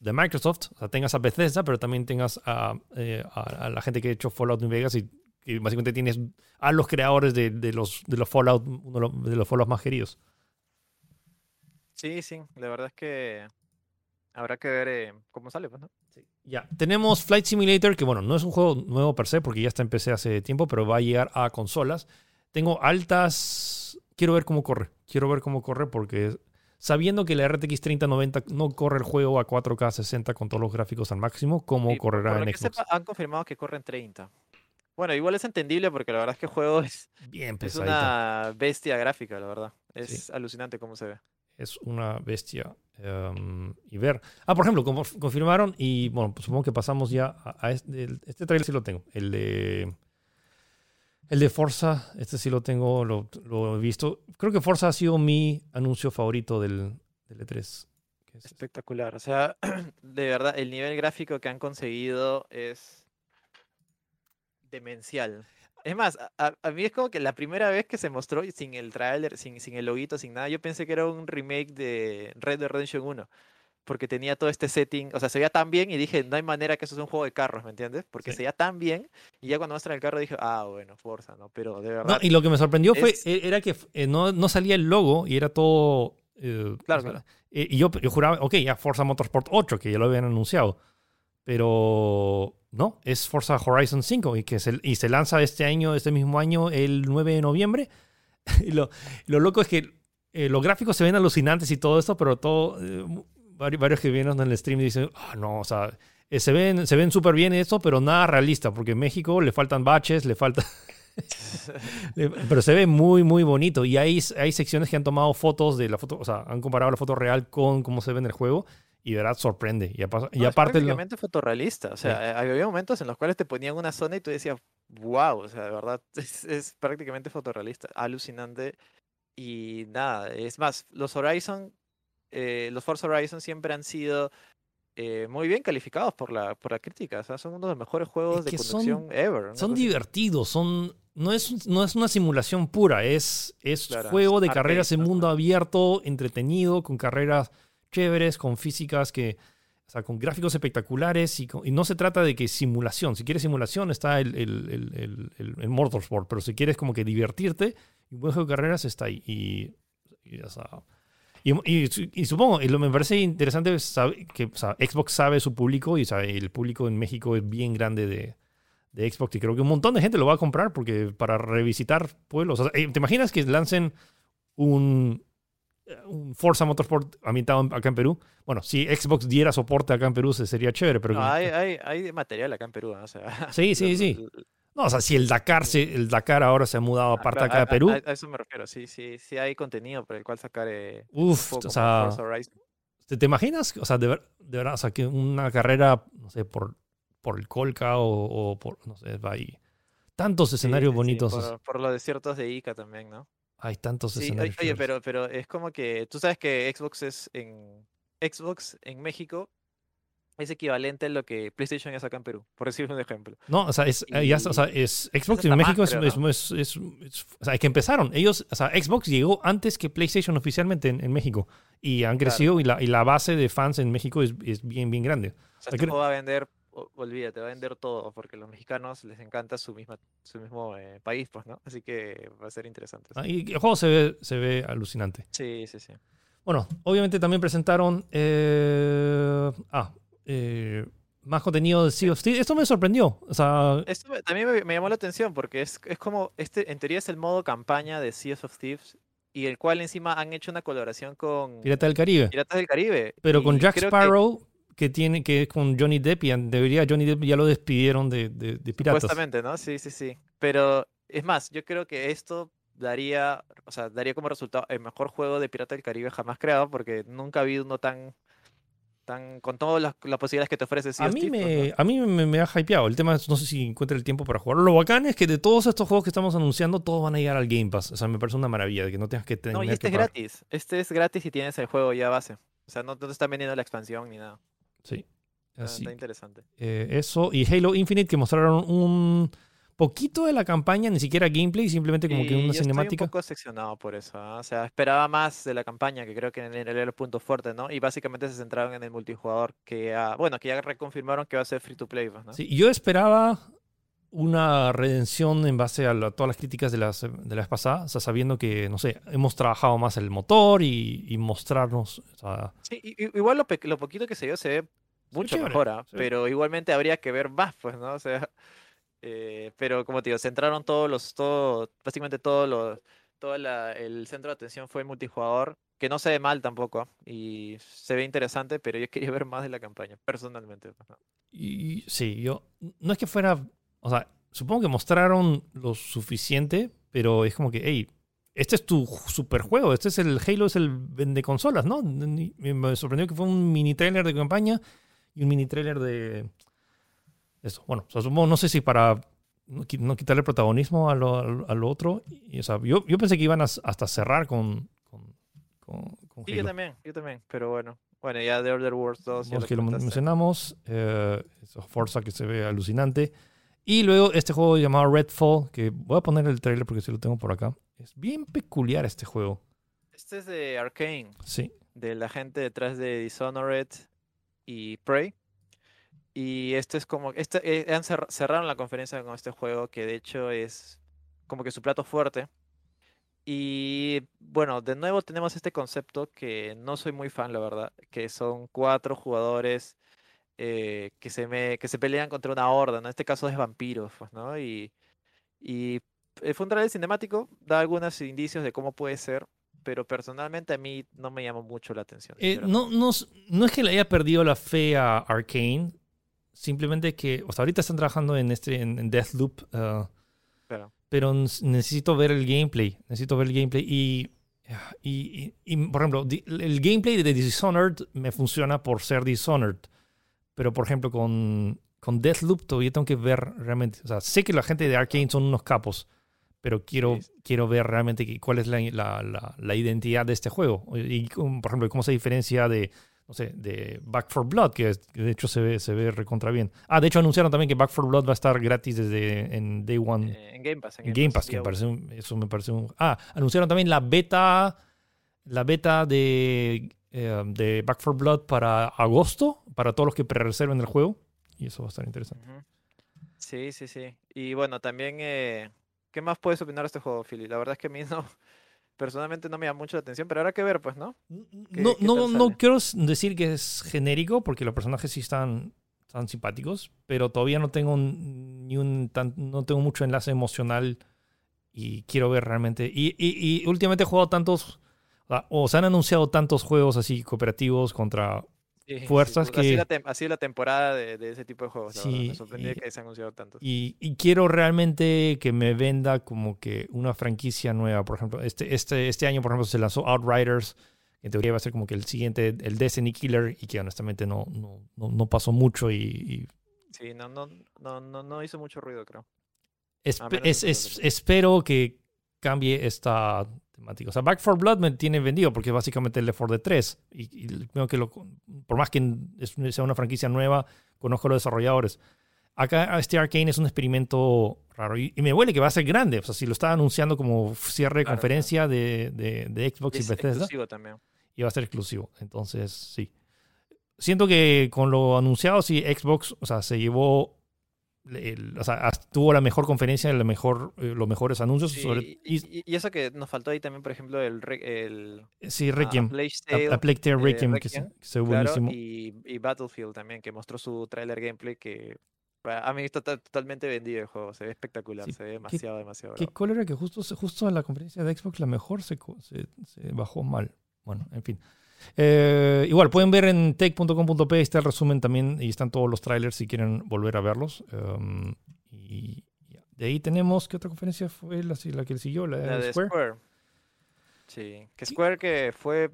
de- Microsoft, o sea, tengas a Bethesda, pero también tengas a, eh, a- a la gente que ha hecho Fallout New Vegas y, y básicamente tienes a los creadores de, de los, de los Fallout, uno de los, Fallout más queridos. Sí, sí, la verdad es que habrá que ver eh, cómo sale, pues, ¿no? Ya, tenemos Flight Simulator, que bueno, no es un juego nuevo per se, porque ya está en PC hace tiempo, pero va a llegar a consolas. Tengo altas quiero ver cómo corre. Quiero ver cómo corre porque sabiendo que la RTX 3090 no corre el juego a 4K 60 con todos los gráficos al máximo, ¿cómo por correrá lo en que Xbox? sepa, han confirmado que corren 30. Bueno, igual es entendible porque la verdad es que el juego *laughs* es, Bien es una bestia gráfica, la verdad. Es alucinante cómo se ve. Es una bestia. em, y ver. Ah, por ejemplo, como confirmaron, y bueno, pues supongo que pasamos ya a, a este, el- este trailer sí lo tengo. El de. El de Forza, este sí lo tengo, lo, lo he visto. Creo que Forza ha sido mi anuncio favorito del, del E3. que es- Espectacular. O sea, *clears throat* de verdad, el nivel gráfico que han conseguido es demencial. Es más, a, a- mí es como que la primera vez que se mostró sin el tráiler, sin, sin el loguito, sin nada, yo pensé que era un remake de Red Dead Redemption 1. Porque tenía todo este setting, o sea, se veía tan bien y dije, no hay manera que eso sea un juego de carros, ¿me entiendes? Porque Sí. se veía tan bien y ya cuando muestran el carro dije, ah, bueno, Forza, ¿no? Pero de No, verdad, y lo que me sorprendió fue, es- e- era que eh, no, no salía el logo y era todo... eh, Claro, o sea, claro. eh, y yo, yo juraba, ok, ya Forza Motorsport 8, que ya lo habían anunciado. Pero no, es Forza Horizon 5 y, que se, y se lanza este año, este mismo año, el 9 de noviembre. *laughs* y lo, lo loco es que eh, los gráficos se ven alucinantes y todo esto, pero todo, eh, varios, varios que vieron en el stream dicen, ah, no, o sea, eh, se ven se ven súper bien esto, pero nada realista, porque en México le faltan baches, le falta... *laughs* Pero se ve muy, muy bonito. Y hay, hay secciones que han tomado fotos de la foto, o sea, han comparado la foto real con cómo se ve en el juego. Y de verdad sorprende. Y, apa- y No, es aparte, lo- prácticamente fotorrealista. O sea, eh, había momentos en los cuales te ponían una zona y tú decías, wow, o sea, de verdad, *laughs* es, es prácticamente fotorrealista. Alucinante. Y nada, es más, los Horizon, eh, los Forza Horizon siempre han sido eh, muy bien calificados por la, por la crítica. O sea, son uno de los mejores juegos de que conducción ever. son divertidos. Son, no, es, no es una simulación pura. Es, es Claro, juego de carreras en mundo abierto, entretenido, con carreras chéveres, con físicas que. O sea, con gráficos espectaculares y, con- y no se trata de que simulación. Si quieres simulación está el, el, el, el, el- el Motorsport, pero si quieres como que divertirte, un buen juego de carreras está ahí. Y, y, o sea, y, y su- y supongo, y lo me parece interesante sabe- que o sea, Xbox sabe su público y sea, el público en México es bien grande de, de Xbox y creo que un montón de gente lo va a comprar porque para revisitar pueblos. O sea, eh, ¿Te imaginas que lancen un, un Forza Motorsport ambientado en- acá en Perú? Bueno, si Xbox diera soporte acá en Perú se- sería chévere, pero... No, hay, hay, hay material acá en Perú. ¿no? O sea, Sí, sí, *laughs* sí. No, o sea, si el Dakar, se- el Dakar ahora se ha mudado Ah, aparte acá de a- a- Perú, A, a eso me refiero, sí, sí, sí hay contenido por el cual sacar eh, un juego o sea... ¿Te, te imaginas? O sea, de, ver- de verdad, o sea, que una carrera, no sé, por, por el Colca o, o por, no sé, va ahí. Tantos escenarios sí, sí, bonitos. por, por los desiertos de Ica también, ¿no? Hay tantos Sí, oye, escenarios. oye, chéveres. pero, pero es como que tú sabes que Xbox es en Xbox en México es equivalente a lo que PlayStation es acá en Perú, por decir un ejemplo. No, o sea, es, eh, ya, o sea, y- es Xbox en más, México es, creo, es- ¿no? es- es- o sea, es que empezaron. Ellos, o sea, Xbox llegó antes que PlayStation oficialmente en, en México y han Claro. crecido y, la, y la base de fans en México es, es bien, bien grande. O sea, este va a vender, olvídate, va a vender todo, porque a los mexicanos les encanta su misma, su mismo eh, país, pues, ¿no? Así que va a ser interesante. Ah, Y el juego se ve, se ve alucinante. Sí, sí, sí. Bueno, obviamente también presentaron eh, ah, eh, más contenido de Sea of Thieves. Esto me sorprendió. O sea, Esto me- también me, me llamó la atención porque es, es como, este, en teoría es el modo campaña de Sea of Thieves y el cual encima han hecho una colaboración con Pirata del Caribe. Piratas del Caribe. Pero con y Jack creo que Sparrow, que, tiene, que es con Johnny Depp, y debería Johnny Depp ya lo despidieron de, de, de Piratas. Supuestamente, ¿no? Sí, sí, sí. Pero es más, yo creo que esto daría, o sea, daría como resultado el mejor juego de Pirata del Caribe jamás creado porque nunca ha habido uno tan, tan con todas las, las posibilidades que te ofrece Sea A mí, pues, me, ¿no? a mí me, me ha hypeado. El tema es, no sé si encuentre el tiempo para jugarlo. Lo bacán es que de todos estos juegos que estamos anunciando, todos van a llegar al Game Pass. O sea, me parece una maravilla de que no tengas que tener No, y este es pagar. gratis. Este es gratis y tienes el juego ya base. O sea, no, no te están vendiendo la expansión ni nada. Sí. Está, Así está interesante. Eh, eso y Halo Infinite que mostraron un poquito de la campaña, ni siquiera gameplay, simplemente como que una yo cinemática. Estoy un poco decepcionado por eso. ¿ah? O sea, esperaba más de la campaña, que creo que en el, era el punto fuerte, ¿no? Y básicamente se centraron en el multijugador, que ya, bueno, que ya reconfirmaron que va a ser free to play, pues, ¿no? Sí, yo esperaba una redención en base a, la- todas las críticas de, las, de la vez pasada, o sea, sabiendo que, no sé, hemos trabajado más el motor y, y mostrarnos, o sea, Sí, igual lo, lo poquito que se vio se ve mucho mejor, ¿ah? sí. pero igualmente habría que ver más, pues, ¿no? O sea, eh, pero como te digo, centraron todos los, todo, básicamente todos los, todo el centro de atención fue multijugador, que no se ve mal tampoco, y se ve interesante, pero yo *laughs* quería ver más de la campaña, personalmente. Sí, yo, no es que fuera, o sea, supongo que mostraron lo suficiente, pero es como que, hey, este es tu superjuego, este es el Halo, es el de consolas, ¿no? Me sorprendió que fue un mini trailer de campaña y un mini trailer de eso. Bueno, supongo, no sé si para no quitarle protagonismo a lo, a lo otro. Y, o sea, yo, yo, pensé que iban hasta cerrar con, con, con, sí, yo también, yo también, pero bueno. Bueno, ya The Order Wars 2. Ya que lo mencionamos, eh, Forza que se ve alucinante. Y luego este juego llamado Redfall, que voy a poner el trailer porque si lo tengo por acá. Es bien peculiar este juego. Este es de Arkane. Sí. De la gente detrás de Dishonored y Prey. Y este es como, este, eh, cerraron la conferencia con este juego que de hecho es como que su plato fuerte. Y bueno, de nuevo tenemos este concepto que no soy muy fan, la verdad, que son cuatro jugadores eh, que, se me, que se pelean contra una horda, En este caso es vampiros, pues, ¿no? Y, y eh, fue un trailer cinemático, da algunos indicios de cómo puede ser, pero personalmente a mí no me llamó mucho la atención. no, no, no es que le haya perdido la fe a Arkane, Simplemente que, o sea, ahorita están trabajando en este en, Deathloop, uh, pero necesito ver el gameplay. Necesito ver el gameplay y, y, y, por ejemplo, el gameplay de Dishonored me funciona por ser Dishonored, pero por ejemplo con, con Deathloop todavía tengo que ver realmente, o sea, sé que la gente de Arkane son unos capos, pero quiero, quiero ver realmente cuál es la, la, la, identidad de este juego. Y, por ejemplo, cómo se diferencia de no sé, de Back for Blood, que, de hecho se ve, se ve recontra bien. Ah, de hecho anunciaron también que Back for Blood va a estar gratis desde en Day One. Eh, en Game Pass. En Game, Pass, que me parece eso me parece un... Ah, anunciaron también la beta, la beta de, eh, de Back for Blood para agosto, para todos los que pre-reserven el juego. Y eso va a estar interesante. Sí, sí, sí. Y bueno, también... Eh, ¿Qué más puedes opinar de este juego, Philly? La verdad es que a mí *laughs* no personalmente no me llama mucho la atención, pero habrá que ver, pues, ¿no? no, no, no quiero decir que es genérico, porque los personajes sí están, están simpáticos, pero todavía no tengo ni un no tengo mucho enlace emocional y quiero ver realmente. Y, y, y últimamente he jugado tantos, o se han anunciado tantos juegos así cooperativos contra fuerzas pues, que... Ha sido la, temporada de, ese tipo de juegos. Sí, me que se han anunciado tantos. Y, y, quiero realmente que me venda como que una franquicia nueva. Por ejemplo, este, este, este año, por ejemplo, se lanzó Outriders, que en teoría va a ser como que el siguiente, el Destiny Killer, y que honestamente no, no, no, pasó mucho y... Sí, no, no, no, no, hizo mucho ruido, creo. es, es, espero que cambie esta o sea, Back for Blood me tiene vendido porque es básicamente el Left 4 Dead 3. Y, creo que lo, por más que sea una franquicia nueva, conozco a los desarrolladores. Acá este Arcane es un experimento raro y, me huele que va a ser grande. O sea, si lo está anunciando como cierre de conferencia De, de, Xbox y, y Bethesda. exclusivo también. Y va a ser exclusivo. Entonces, sí. Siento que con lo anunciado, sí, Xbox, o sea, se llevó o sea, tuvo la mejor conferencia, la mejor, eh, los mejores anuncios. sobre, y, eso que nos faltó ahí también, por ejemplo, el, el sí, Requiem. A, Plague Tale, Requiem, que, se, buenísimo. Y, Battlefield también, que mostró su trailer gameplay que a mí está totalmente vendido el juego. Se ve espectacular, se ve demasiado, demasiado. Qué cólera que justo, justo en la conferencia de Xbox la mejor se, se bajó mal. Bueno, en fin. Eh, igual, pueden ver en tech.com.p, está el resumen también y están todos los trailers si quieren volver a verlos. Um, y de ahí tenemos, ¿qué otra conferencia fue la, la que siguió? La, de Square. Sí, que Square que fue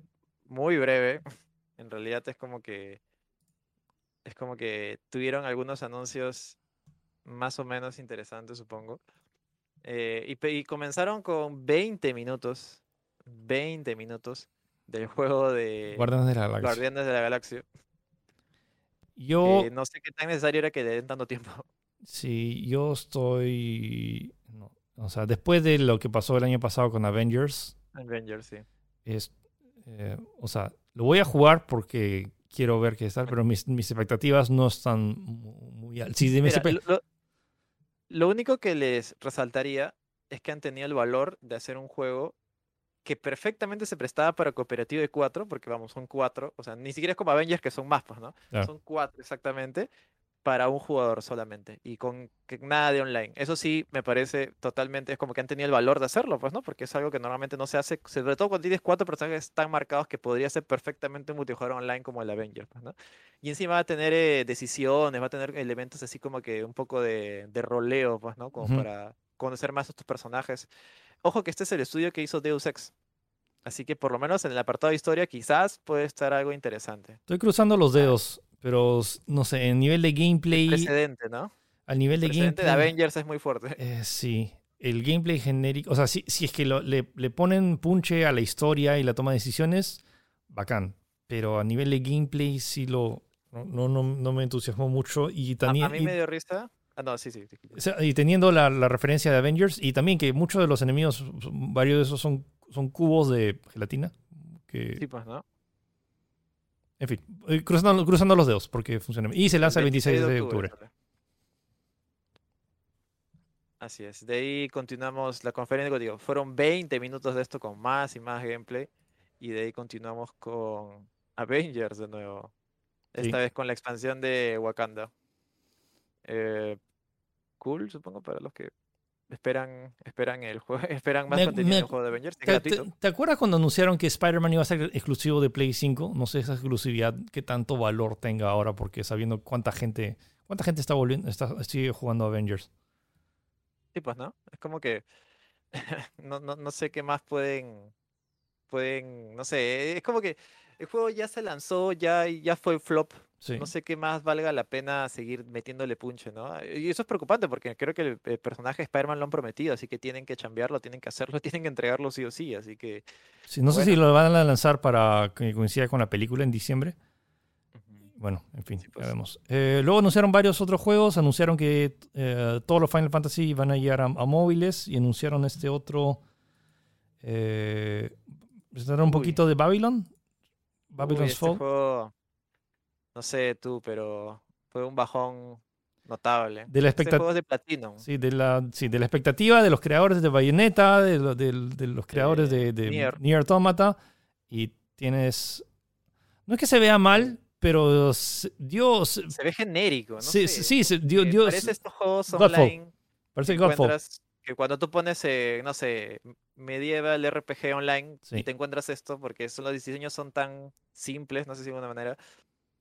muy breve. *laughs* En realidad es como que es como que tuvieron algunos anuncios más o menos interesantes, supongo. Eh, y, y, comenzaron con 20 minutos. 20 minutos del juego de Guardianes de la Galaxia. Guardianes de la Galaxia. Yo. no sé qué tan necesario era que le den tanto tiempo. Sí, yo estoy. o sea, después de lo que pasó el año pasado con Avengers. Avengers, sí. Es, eh, o sea, lo voy a jugar porque quiero ver qué tal, pero mis, mis expectativas no están muy altas. lo, lo único que les resaltaría es que han tenido el valor de hacer un juego que perfectamente se prestaba para cooperativo de cuatro, porque vamos, son cuatro, o sea, ni siquiera es como Avengers que son más, pues, ¿no? Son cuatro exactamente, para un jugador solamente y con que nada de online. Eso sí me parece totalmente, es como que han tenido el valor de hacerlo, pues, ¿no? Porque es algo que normalmente no se hace, sobre todo cuando tienes cuatro personajes tan marcados que podría ser perfectamente un multijugador online como el Avengers, pues, ¿no? Y encima va a tener eh, decisiones, va a tener elementos así como que un poco de, de roleo, pues, ¿no? Como para conocer más a estos personajes. Ojo que este es el estudio que hizo Deus Ex. Así que por lo menos en el apartado de historia quizás puede estar algo interesante. Estoy cruzando los dedos, pero no sé, en nivel de El gameplay, precedente, ¿no? al nivel El de precedente de gameplay, Avengers es muy fuerte. *laughs* eh, sí, el gameplay genérico, o sea, si, si es que lo- le, le ponen punche a la historia y la toma de decisiones, bacán, pero a nivel de gameplay sí lo, no, no, no, me entusiasmó mucho y A, también... a mí y- me dio risa. Ah, no, sí, sí. disculpa. O sea, y teniendo la, la referencia de Avengers y también que muchos de los enemigos, varios de esos son, son cubos de gelatina. Que, Sí, pues, ¿no? En fin, eh, cruzando, cruzando los dedos porque funciona. Y se lanza el 26 de octubre. Así es. De ahí continuamos la conferencia. Digo, fueron 20 minutos de esto con más y más gameplay. Y de ahí continuamos con Avengers de nuevo. Sí. Esta vez con la expansión de Wakanda. Eh, cool, supongo, para los que esperan, esperan el juego, *laughs* esperan más Me- contenido del juego de Avengers. Es ¿Te, gratuito. te- te acuerdas cuando anunciaron que Spider-Man iba a ser exclusivo de Play 5? No sé esa exclusividad qué tanto valor tenga ahora porque sabiendo cuánta gente cuánta gente está volviendo está sigue jugando Avengers. Sí, pues, ¿no? Es como que *laughs* no, no, no sé qué más pueden, pueden, no sé, es como que el juego ya se lanzó, ya, ya fue flop, Sí. no sé qué más valga la pena seguir metiéndole punche, ¿no? Y eso es preocupante porque creo que el, el personaje de Spider-Man lo han prometido, así que tienen que chambearlo, tienen que hacerlo, *laughs* tienen que entregarlo sí o sí, así que... Sí, no sé si lo van a lanzar para que coincida con la película en diciembre. Bueno, en fin, Sí, ya pues. vemos. Eh, luego anunciaron varios otros juegos, anunciaron que eh, todos los Final Fantasy van a llegar a, a móviles y anunciaron este otro. Eh, presentaron un Uy. poquito de Babylon. Uy, Babylon's este Fall. juego, no sé tú, pero fue un bajón notable. De la expectativa. de Platinum. Sí, de la, sí, de la expectativa de los creadores de Bayonetta, de, lo- del- de los creadores de, de Nier. Nier Automata. Y tienes. No es que se vea mal, pero se- dio. se- ve genérico, no sí, sé. sí, se dio, Eh, dio- parece estos juegos Godfall. online parece que Godfall. que cuando tú pones, eh, no sé, medieval RPG online Sí. y te encuentras esto, porque son, los diseños son tan simples, no sé si de alguna manera,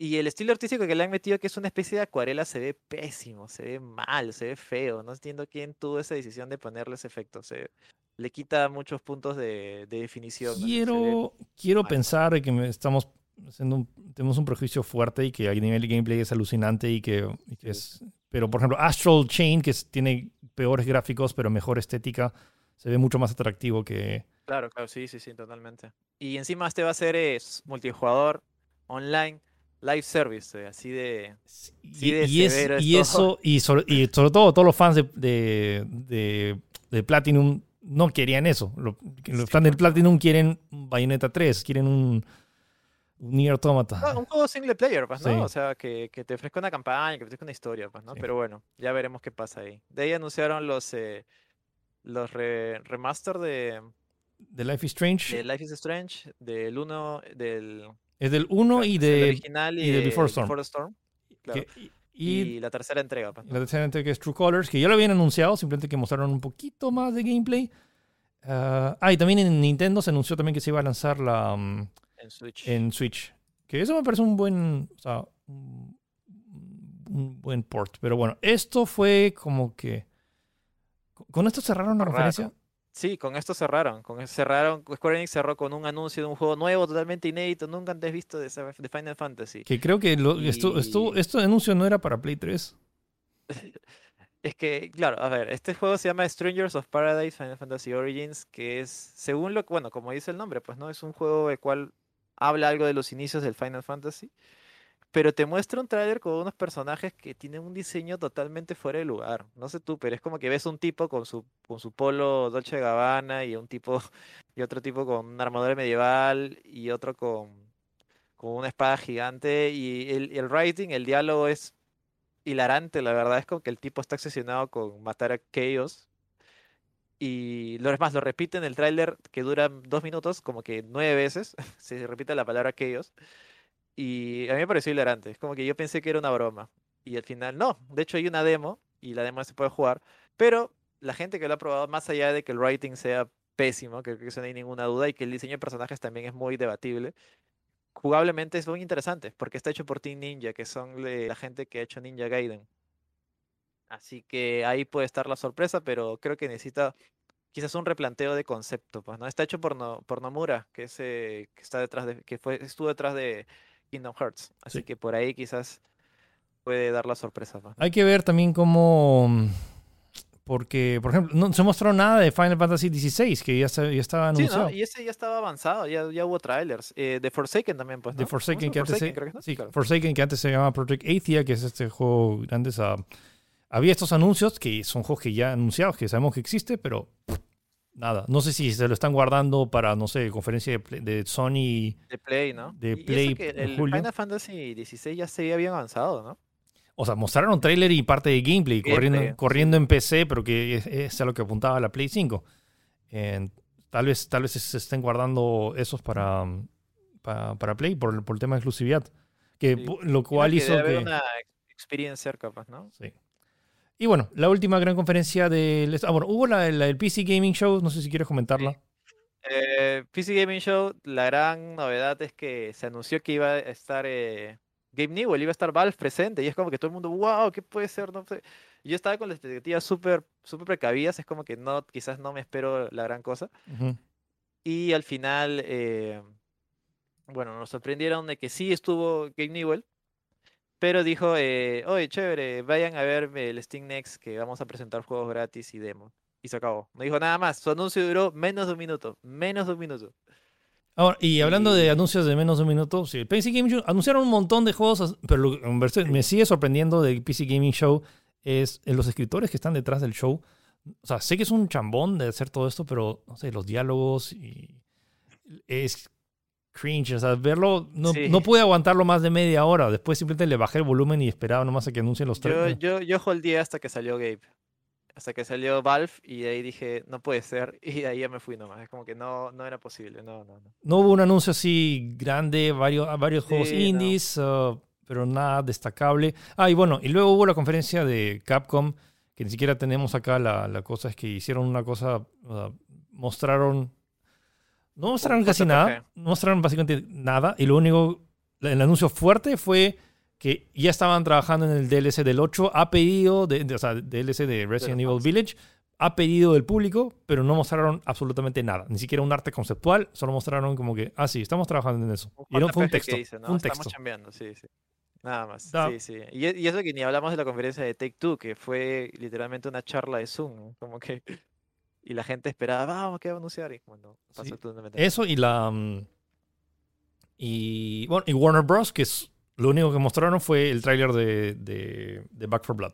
y el estilo artístico que le han metido, que es una especie de acuarela, se ve pésimo, se ve mal, se ve feo. No entiendo quién tuvo esa decisión de ponerle ese efecto. Se, le quita muchos puntos de, de definición. Quiero, quiero mal. pensar que estamos haciendo un- tenemos un prejuicio fuerte y que a nivel de gameplay es alucinante y que, y que es... Pero, por ejemplo, Astral Chain, que es- tiene peores gráficos pero mejor estética, se ve mucho más atractivo que... Claro, claro, sí, sí, sí, totalmente. Y encima este va a ser es, multijugador, online, live service, eh, así de... Y, Sí, de y es- severo es y eso, y sobre, y sobre todo todos los fans de, de, de- de Platinum no querían eso. Lo- Los Sí, fans de por Platinum quieren Bayonetta 3, quieren un, un Nier Automata. Ah, un juego single player, pues, ¿no? Sí. O sea, que, que te ofrezca una campaña, que te ofrezca una historia, pues, ¿no? Sí. Pero bueno, ya veremos qué pasa ahí. De ahí anunciaron los, eh, los re- remaster de, de Life is Strange de Life is Strange, del 1, del, es del 1 y de... original y, y de Before Storm. Before Storm, claro. que- y, y, la tercera entrega, pues, la tercera entrega que es True Colors, que ya lo habían anunciado, simplemente que mostraron un poquito más de gameplay. Ah, ah, y también en Nintendo se anunció también que se iba a lanzar la, mm, en Switch. en Switch. Que eso me parece un buen, o sea, un, un buen port. Pero bueno, esto fue como que... ¿Con esto cerraron la Raro. referencia? Sí, con esto cerraron. Con cerraron. Square Enix cerró con un anuncio de un juego nuevo, totalmente inédito, nunca antes visto de, Final Fantasy. Que creo que lo, esto, esto, Y- esto anuncio no era para Play 3. *laughs* Es que, claro, a ver, este juego se llama Strangers of Paradise Final Fantasy Origins, que es, según lo que, bueno, como dice el nombre, pues no, es un juego el cual habla algo de los inicios del Final Fantasy, pero te muestra un tráiler con unos personajes que tienen un diseño totalmente fuera de lugar. No sé tú, pero es como que ves un tipo con su, con su polo Dolce Gabbana y un tipo, *laughs* y otro tipo con una armadura medieval y otro con, con una espada gigante y el, el writing, el diálogo es hilarante, la verdad es como que el tipo está obsesionado con matar a Chaos. Y lo es más, lo repite en el tráiler que dura dos minutos, como que nueve veces. *laughs* Se repite la palabra Chaos. Y a mí me pareció hilarante. Es como que yo pensé que era una broma. y al final no. De hecho hay una demo y la demo se puede jugar, pero la gente que lo ha probado, más allá de que el writing sea pésimo, que, eso no hay ninguna duda, y que el diseño de personajes también es muy debatible, jugablemente es muy interesante, porque está hecho por Team Ninja, que son la gente que ha hecho Ninja Gaiden. Así que ahí puede estar la sorpresa, pero creo que necesita quizás un replanteo de concepto, pues, ¿no? Está hecho por, no, por Nomura, que, es, que está detrás de, que estuvo detrás de Kingdom Hearts. Así que por ahí quizás puede dar la sorpresa. Hay que ver también cómo porque, por ejemplo, no se mostró nada de Final Fantasy XVI, que ya, ya estaba anunciado. Sí, y ese ya estaba avanzado, ya, ya hubo trailers. Eh, de Forsaken también, pues. De Forsaken, que antes, se, sí, Forsaken, que antes se llamaba Project Athia, que es este juego grande. había estos anuncios que son juegos que ya anunciados, que sabemos que existe, pero nada. No sé si se lo están guardando para, no sé, conferencia de, Sony. De Play, ¿no? De Play. el Final Fantasy XVI ya se había bien avanzado, ¿no? O sea, mostraron trailer y parte de gameplay, corriendo, corriendo en PC, pero que es, a lo que apuntaba la Play 5. tal, vez, tal vez se estén guardando esos para, para, Play por, el tema de exclusividad. Que, Lo cual hizo que... una experiencia capaz, ¿no? Sí. Y bueno, la última gran conferencia del... Ah, bueno, hubo la, del PC Gaming Show, no sé si quieres comentarla. Eh, PC Gaming Show, la gran novedad es que se anunció que iba a estar... Eh, Game Newell, iba a estar Valve presente y es como que todo el mundo, wow, ¿qué puede ser? No sé. yo estaba con las expectativas súper super precavidas, es como que no, quizás no me espero la gran cosa. Y al final, eh, bueno, nos sorprendieron de que sí estuvo Game Newell, pero dijo, eh, oye, chévere, vayan a ver el Steam Next que vamos a presentar juegos gratis y demos. Y se acabó. No dijo nada más. Su anuncio duró menos de un minuto. Menos de un minuto. Ahora, y hablando de anuncios de menos de un minuto, sí, el PC Gaming Show anunciaron un montón de juegos, pero lo que me sigue sorprendiendo del PC Gaming Show es los escritores que están detrás del show. O sea, sé que es un chambón de hacer todo esto, pero no sé, los diálogos y es cringe. O sea, verlo, no, no pude aguantarlo más de media hora. Después simplemente le bajé el volumen y esperaba nomás a que anuncien los tres. Yo, yo, yo hasta que salió Gabe hasta que salió Valve y de ahí dije, no puede ser, *laughs* y de ahí ya me fui nomás. Es como que no, no era posible, no, no, no. No hubo un anuncio así grande, varios, varios juegos indies, uh, pero nada destacable. Ah, y bueno, y luego hubo la conferencia de Capcom, que ni siquiera tenemos acá, la, la cosa es que hicieron una cosa, uh, mostraron, no mostraron casi nada, no mostraron básicamente nada, y lo único, el anuncio fuerte fue que ya estaban trabajando en el DLC del 8, ha pedido, de, o sea, DLC de Resident Evil Village, ha pedido del público, pero no mostraron absolutamente nada, ni siquiera un arte conceptual, solo mostraron como que, ah, sí, estamos trabajando en eso. y no fue un texto. un estamos cambiando, sí, sí. Nada más. Sí, sí. Y, y, eso que ni hablamos de la conferencia de Take Two, que fue literalmente una charla de Zoom, como que. Y la gente esperaba, vamos, ¿qué va a anunciar? Y bueno, pasó Eso y la. Mm, y bueno, y Warner Bros., que es lo único que mostraron fue el tráiler de, de, Back for Blood.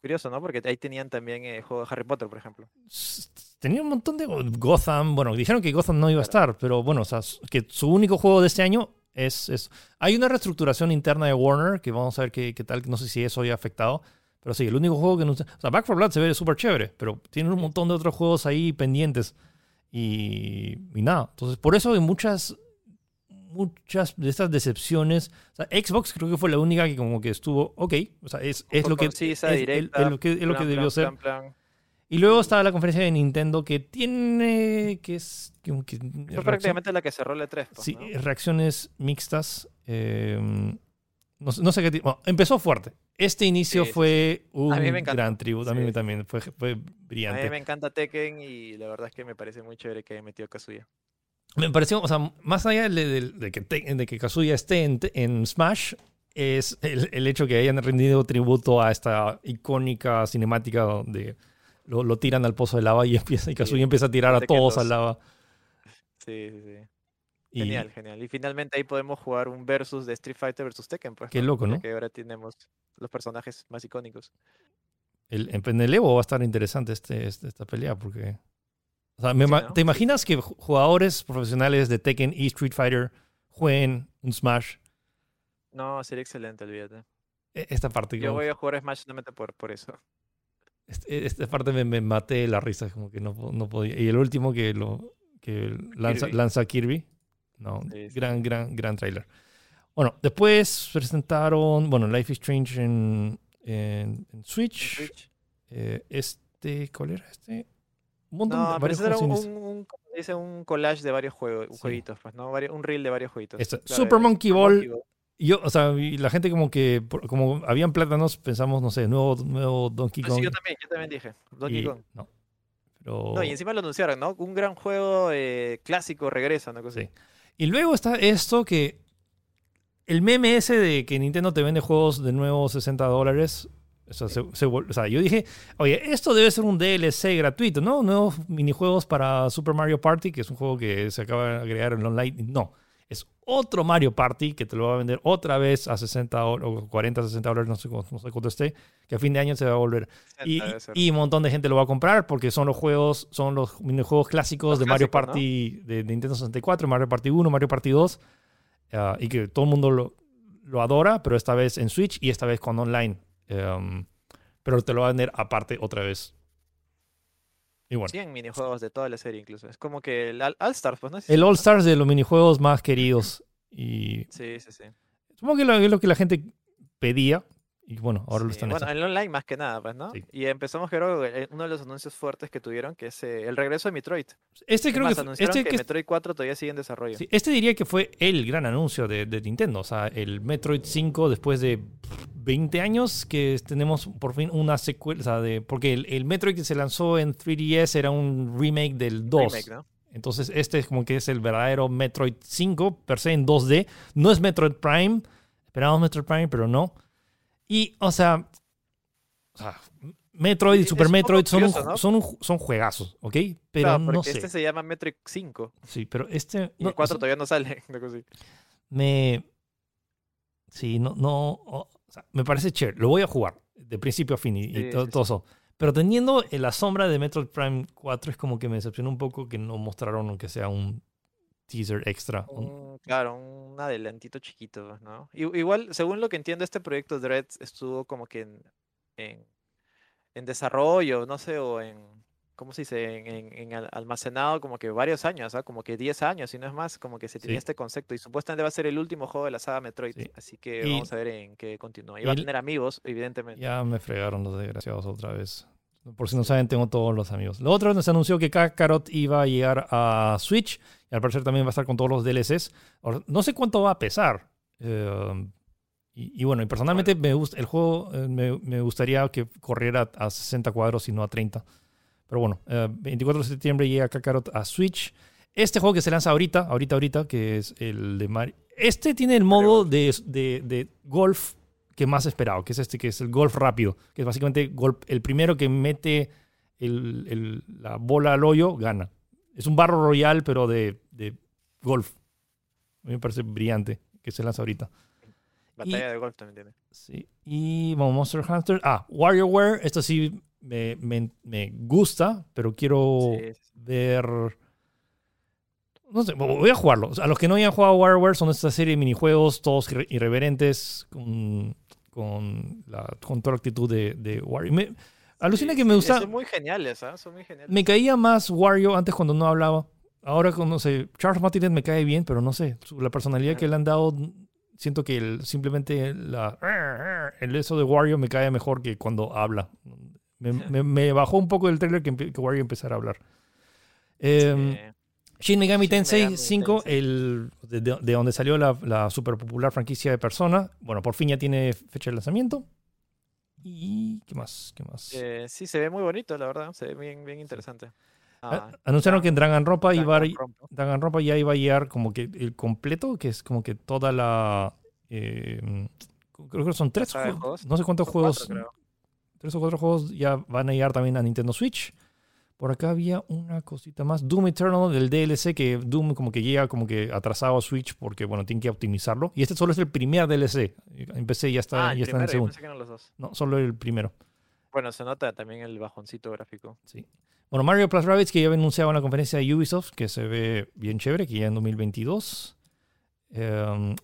Curioso, ¿no? Porque ahí tenían también el juego de Harry Potter, por ejemplo. Tenían un montón de... Gotham, bueno, dijeron que Gotham no iba a estar, pero bueno, o sea, que su único juego de este año es, es... Hay una reestructuración interna de Warner que vamos a ver qué, qué tal, no sé si eso haya afectado. Pero sí, el único juego que no... O sea, Back for Blood se ve súper chévere, pero tienen un montón de otros juegos ahí pendientes. Y, y nada, entonces por eso hay muchas muchas de estas decepciones. Xbox creo que fue la única que como que estuvo, ok, o sea, es, es lo, que, es, lo que, es lo que debió ser. Y luego estaba la conferencia de Nintendo que tiene, que es... Que, fue prácticamente la que cerró el E3. Pues, sí, reacciones mixtas. Em, no, sé qué tipo. empezó fuerte. Este inicio fue un gran tributo. A mí también fue, fue brillante. A mí me encanta Tekken y la verdad es que me parece muy chévere que haya metido Kazuya. Me pareció, o sea, más allá de, que, de que Kazuya esté en, Smash, es el, hecho que hayan rendido tributo a esta icónica cinemática donde lo, tiran al pozo de lava y, *laughs* empieza, y Kazuya empieza a tirar a todos al lava. Sí, sí, sí. Genial, genial. Y finalmente ahí podemos jugar un versus de Street Fighter versus Tekken, pues. Qué loco, ¿no? Porque ahora tenemos los personajes más icónicos. El, en el Evo va a estar interesante este, este esta pelea porque ¿Te imaginas que jugadores profesionales de Tekken y Street Fighter jueguen un Smash? No, sería excelente, olvídate. E, esta parte. Yo voy a jugar Smash solamente por, por eso. Este, esta parte me, maté la risa, como que no, no podía. Y el último que lo que lanza Kirby. lanza Kirby. No, gran, gran, gran trailer. Bueno, después presentaron, bueno, Life is Strange en, en, en Switch. Switch. Eh, este, ¿cuál era este? Un montón No, de pero varios ese era un, un- dice, un collage de varios juegos, Sí. jueguitos, pues, ¿no? Vario- un reel de varios jueguitos. Este, Claro, Super Monkey Ball. Monkey Ball. Yo, o sea, la gente como que, como habían plátanos, pensamos, no sé, nuevo, nuevo Donkey Ah, Kong. Sí, yo también, yo también dije. Donkey y- Kong. No. Pero, No, y encima lo anunciaron, ¿no? Un gran juego eh, clásico regresa, una cosa Sí. así. Y luego está esto que el meme ese de que Nintendo te vende juegos de nuevo 60 dólares. O sea, yo dije, oye, esto debe ser un DLC gratuito, ¿no? Nuevos minijuegos para Super Mario Party, que es un juego que se acaba de agregar en online. No, otro Mario Party que te lo va a vender otra vez a 60 dólares, o 40, 60 dólares, no sé, no sé cuánto esté, que a fin de año se va a volver. Y, y un montón de gente lo va a comprar porque son los juegos, son los minijuegos clásicos Los de Mario. Party de Nintendo 64, Mario Party 1, Mario Party 2, ah, y que todo el mundo lo, lo adora, pero esta vez en Switch y esta vez con online. Em, pero te lo va a vender aparte otra vez. Y bueno, 100 minijuegos de toda la serie incluso. Es como que el All All Stars, pues, ¿no? Sí, el sí, All ¿no? Stars de los minijuegos más queridos. Y Sí, sí, sí. supongo que es lo que la gente pedía. Y bueno, ahora lo Sí, están Bueno, en el online más que nada, pues, ¿no? Sí. Y empezamos, creo, eh, uno de los anuncios fuertes que tuvieron, que es eh, el regreso de Metroid. Este Es creo más, que este que que Metroid 4 todavía sigue en desarrollo. Sí, este diría que fue el gran anuncio de, de Nintendo. O sea, el Metroid 5 después de pff, 20 años que tenemos por fin una secuela. O sea, de, porque el, el Metroid que se lanzó en 3DS era un remake del 2. Remake, ¿no? Entonces este es como que es el verdadero Metroid 5 per se en 2D. No es Metroid Prime. Esperábamos Metroid Prime, pero no. Y, o sea, o sea, Metroid y Super Metroid son, son, un son juegazos, ¿ok? Pero Claro, no sé. este se llama Metroid 5 Sí, pero este... y no, el 4 o sea, todavía no sale. *laughs* me. Sí, no, no. o sea, me parece chévere. Lo voy a jugar de principio a fin y, todo, sí, todo eso. Pero teniendo en la sombra de Metroid Prime 4, es como que me decepcionó un poco que no mostraron aunque sea un teaser extra. Un- Un- claro, un adelantito chiquito, ¿no? Igual, según lo que entiendo, este proyecto Dread estuvo como que en, en, en desarrollo, no sé, o en, ¿cómo se dice? En, en- en al- almacenado como que varios años, ¿ah? Como que 10 años, si no es más, como que se tenía Sí. este concepto. Y supuestamente va a ser el último juego de la saga Metroid. Sí. Así que Y- vamos a ver en qué continúa. Y va a tener amigos, evidentemente. Ya me fregaron los desgraciados otra vez. Por si no saben, tengo todos los amigos. Lo otro, se anunció que Kakarot iba a llegar a Switch. Al parecer también va a estar con todos los DLCs. No sé cuánto va a pesar. eh, y, bueno, personalmente me gusta el juego. eh, me, gustaría que corriera a 60 cuadros y no a 30. Pero bueno, eh, 24 de septiembre llega Kakarot a Switch. Este juego que se lanza ahorita, ahorita, ahorita, que es el de Mario. Este tiene el modo de, de, golf que más esperado, que es este, que es el golf rápido, que es básicamente golf, el primero que mete la bola al hoyo gana. Es un barro royal, pero de, de golf. A mí me parece brillante que se lanza ahorita. Batalla de golf también tiene. Sí. Y bueno, Monster Hunter. Ah, WarioWare. Esto sí me, me- me gusta, pero quiero Sí, sí, sí. ver. No sé, voy a jugarlo. O sea, a los que no hayan jugado WarioWare son esta serie de minijuegos, todos irre- irreverentes, con, con, la, con toda la actitud de, de Wario. Me, alucina Sí, que me gusta. Son muy geniales, ¿ah? Son muy geniales. Me caía más Wario antes cuando no hablaba. Ahora, cuando no sé, Charles Martinet me cae bien, pero no sé, la personalidad que le han dado, siento que el- simplemente la, el eso de Wario me cae mejor que cuando habla. Me, *laughs* me- me bajó un poco del trailer que, que Wario empezara a hablar. Sí. Shin Megami Tensei Megami 5, Tensei. el, de, de- de donde salió la, la super popular franquicia de Persona. Bueno, por fin ya tiene fecha de lanzamiento. ¿Y qué más? ¿Qué más? Eh, sí, se ve muy bonito, la verdad. Se ve bien, bien interesante. Ah, Anunciaron que en Danganronpa iba a, Danganronpa. Danganronpa ya iba a llegar como que el completo, que es como que toda la... eh, creo que son tres juegos. juegos. No sé cuántos Son juegos. cuatro, tres o cuatro juegos ya van a llegar también a Nintendo Switch. Por acá había una cosita más. Doom Eternal del DLC, que Doom como que llega como que atrasado a Switch porque, bueno, tienen que optimizarlo. Y este solo es el primer DLC. En PC ya está, Ah, el ya está en el segundo. pensé que eran los dos. No, solo el primero. Bueno, se nota también el bajoncito gráfico. Sí. Bueno, Mario Plus Rabbids, que ya había anunciado en la conferencia de Ubisoft, que se ve bien chévere, que ya en 2022. Eh,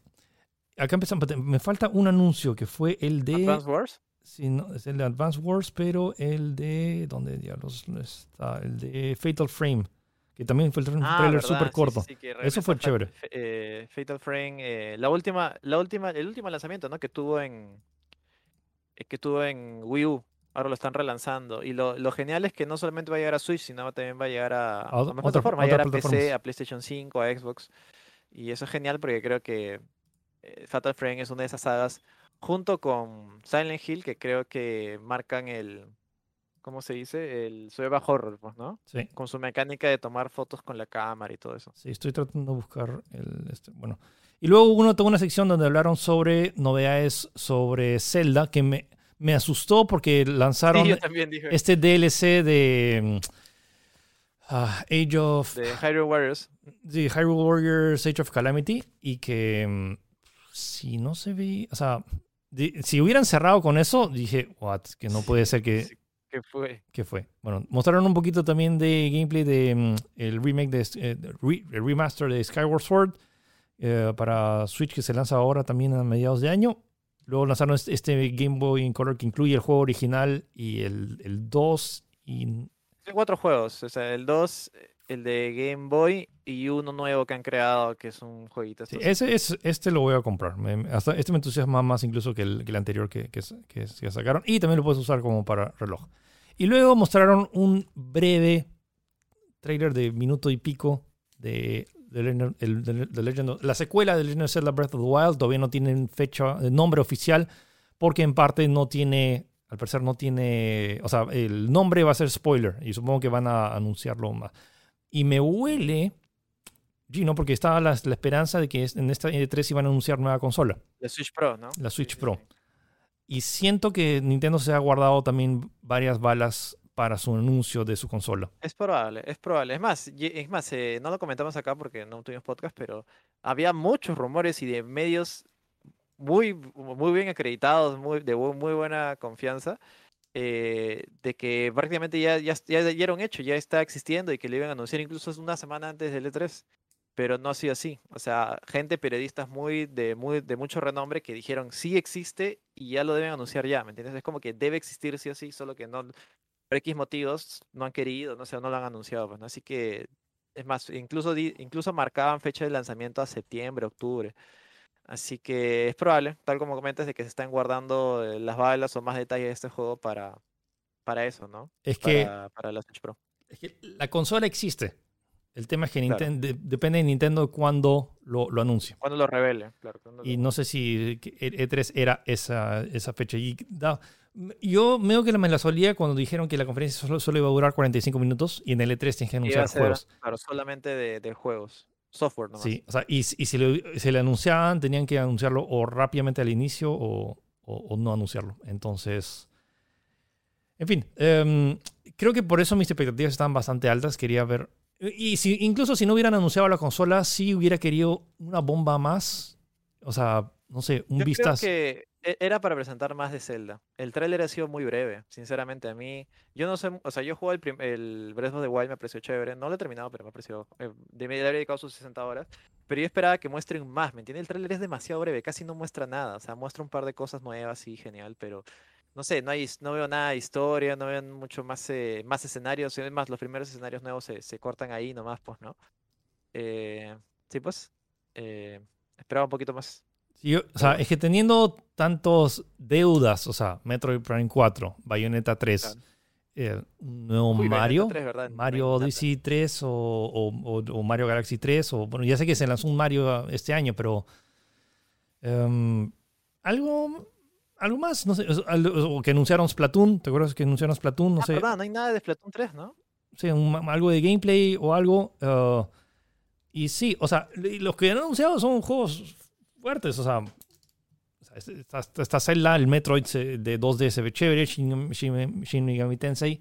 acá empezamos. Me falta un anuncio que fue el de. Advance Wars. Sí, no, es el de Advance Wars, pero el de. ¿Dónde diablos está? El de Fatal Frame. que también fue un Ah, trailer súper sí, corto. sí, Eso fue chévere. Eh, Fatal Frame, eh, la última, la última, el último lanzamiento, ¿no? Que tuvo en, eh, que tuvo en Wii U. Ahora lo están relanzando. Y lo, lo genial es que no solamente va a llegar a Switch, sino también va a llegar a, a otra- más plataformas. Va a llegar a PC, a PlayStation 5, a Xbox. Y eso es genial porque creo que eh, Fatal Frame es una de esas sagas, junto con Silent Hill, que creo que marcan el, ¿cómo se dice? El survival horror, pues, ¿no? Sí, Con su mecánica de tomar fotos con la cámara y todo eso. sí, estoy tratando de buscar el. Este, bueno. Y luego uno tuvo una sección donde hablaron sobre novedades sobre Zelda, que me, me asustó porque lanzaron Sí, este DLC de mm, ah, Age of. De Hyrule Warriors. de Hyrule Warriors Age of Calamity y que mm, si no se ve, o sea, si hubieran cerrado con eso, dije, what, que no puede ser que, ¿Qué fue? que fue. Bueno, mostraron un poquito también de gameplay de mm, el remake de, eh, de re- el remaster de Skyward Sword eh, para Switch que se lanza ahora también a mediados de año. Luego lanzaron este, este Game Boy in Color que incluye el juego original y el, el 2 y cuatro juegos. O sea, el 2, el de Game Boy y uno nuevo que han creado, que es un jueguito. Sí, ese, es, este lo voy a comprar. Me- me- hasta este me entusiasma más incluso que el, que el anterior que, que, que- que sacaron. Y también lo puedes usar como para reloj. Y luego mostraron un breve trailer de minuto y pico de, de Legend- el- Legend of- la secuela de Legend of Zelda Breath of the Wild. Todavía no tienen fecha, eh, nombre oficial, porque en parte no tiene, al parecer no tiene, o sea, el nombre va a ser spoiler y supongo que van a anunciarlo más. Y me huele, Gino, porque estaba la, la esperanza de que en esta E3 iban a anunciar nueva consola, La Switch Pro, ¿no? la Switch Sí, sí, Pro. sí. Y siento que Nintendo se ha guardado también varias balas para su anuncio de su consola. Es probable, es probable. Es más, es más, eh, no lo comentamos acá porque no tuvimos podcast, pero había muchos rumores y de medios muy, muy bien acreditados, muy, de muy buena confianza, eh, de que prácticamente ya, ya, ya, ya era un hecho, ya está existiendo y que lo iban a anunciar incluso una semana antes del E3. Pero no ha sido así. O sea, gente, periodistas muy de, muy de mucho renombre que dijeron sí existe y ya lo deben anunciar ya, ¿me entiendes? Es como que debe existir sí o sí, solo que no, por X motivos no han querido, no sé, no lo han anunciado, pues, ¿no? Así que, es más, incluso, incluso marcaban fecha de lanzamiento a septiembre, octubre. Así que es probable, tal como comentas, de que se están guardando eh, las balas o más detalles de este juego para, para eso, ¿no? Es que, Para, para la Switch Pro. es que la consola existe. El tema es que Claro. Ninten- de- depende de Nintendo cuándo lo, lo anuncie. Cuando lo revele, claro. cuando Y lo- no sé si que E- E3 era esa, esa fecha. Y da- yo veo que me la solía cuando dijeron que la conferencia solo, solo iba a durar 45 minutos y en el E3 tienes que anunciar ser, juegos. claro, solamente de, de juegos. Software nomás. Sí, o sea, y, y si, le, si le anunciaban, tenían que anunciarlo o rápidamente al inicio o, o- o no anunciarlo. Entonces, en fin, em, creo que por eso mis expectativas estaban bastante altas. Quería ver, y si, incluso si no hubieran anunciado la consola, sí hubiera querido una bomba más. O sea, no sé, un Yo vistazo. creo que era para presentar más de Zelda. El tráiler ha sido muy breve, sinceramente. A mí, yo no sé, o sea, yo jugué el, el Breath of the Wild, me pareció chévere. No lo he terminado, pero me pareció. Eh, de me haber dedicado sus 60 horas. Pero yo esperaba que muestren más, ¿me entiendes? El tráiler es demasiado breve, casi no muestra nada. O sea, muestra un par de cosas nuevas, sí, genial, pero. No sé, no, hay, no veo nada de historia, no veo mucho más, eh, más escenarios. Es más, los primeros escenarios nuevos se, se cortan ahí nomás, pues, ¿no? Eh, sí, pues. eh, esperaba un poquito más. Sí, yo- o sea, es que teniendo tantos deudas, o sea, Metroid Prime 4, Bayonetta 3, Claro. eh, nuevo Uy, Mario, 3, ¿verdad? Mario. Odyssey 3 o, o- Mario Galaxy 3, o bueno, ya sé que se lanzó un Mario este año, pero em, algo, algo más, no sé, o, que anunciaron Splatoon, ¿te acuerdas que anunciaron Splatoon? No Ah, sé, verdad, no hay nada de Splatoon 3, ¿no? sí, un- algo de gameplay o algo. eh, y sí, o sea, los que han anunciado son juegos fuertes, o sea, o sea, es- está, está- está Zelda, el Metroid de 2D se ve chévere, Shin, Shin- Shin Megami Tensei.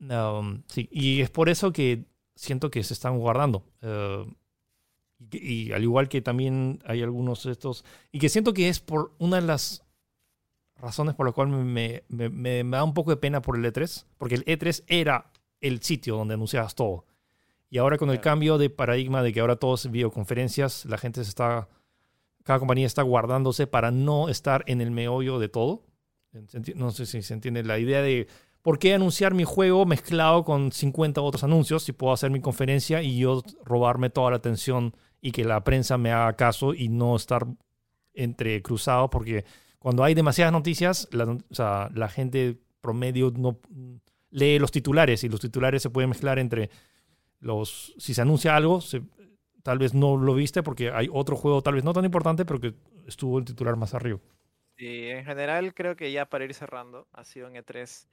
Um, sí, y es por eso que siento que se están guardando. eh, y, y al igual que también hay algunos de estos, y que siento que es por una de las razones por las cuales me, me- me- me da un poco de pena por el E3, porque el E3 era el sitio donde anunciabas todo. Y ahora con el cambio de paradigma de que ahora todo es videoconferencias, la gente se está, cada compañía está guardándose para no estar en el meollo de todo. No sé si se entiende la idea de ¿por qué anunciar mi juego mezclado con 50 otros anuncios si puedo hacer mi conferencia y yo robarme toda la atención y que la prensa me haga caso y no estar entre cruzados? Porque cuando hay demasiadas noticias, la, o sea, la gente promedio no lee los titulares y los titulares se pueden mezclar entre los... Si se anuncia algo, se, tal vez no lo viste porque hay otro juego tal vez no tan importante, pero que estuvo el titular más arriba. Sí, en general creo que ya para ir cerrando, ha sido en E3.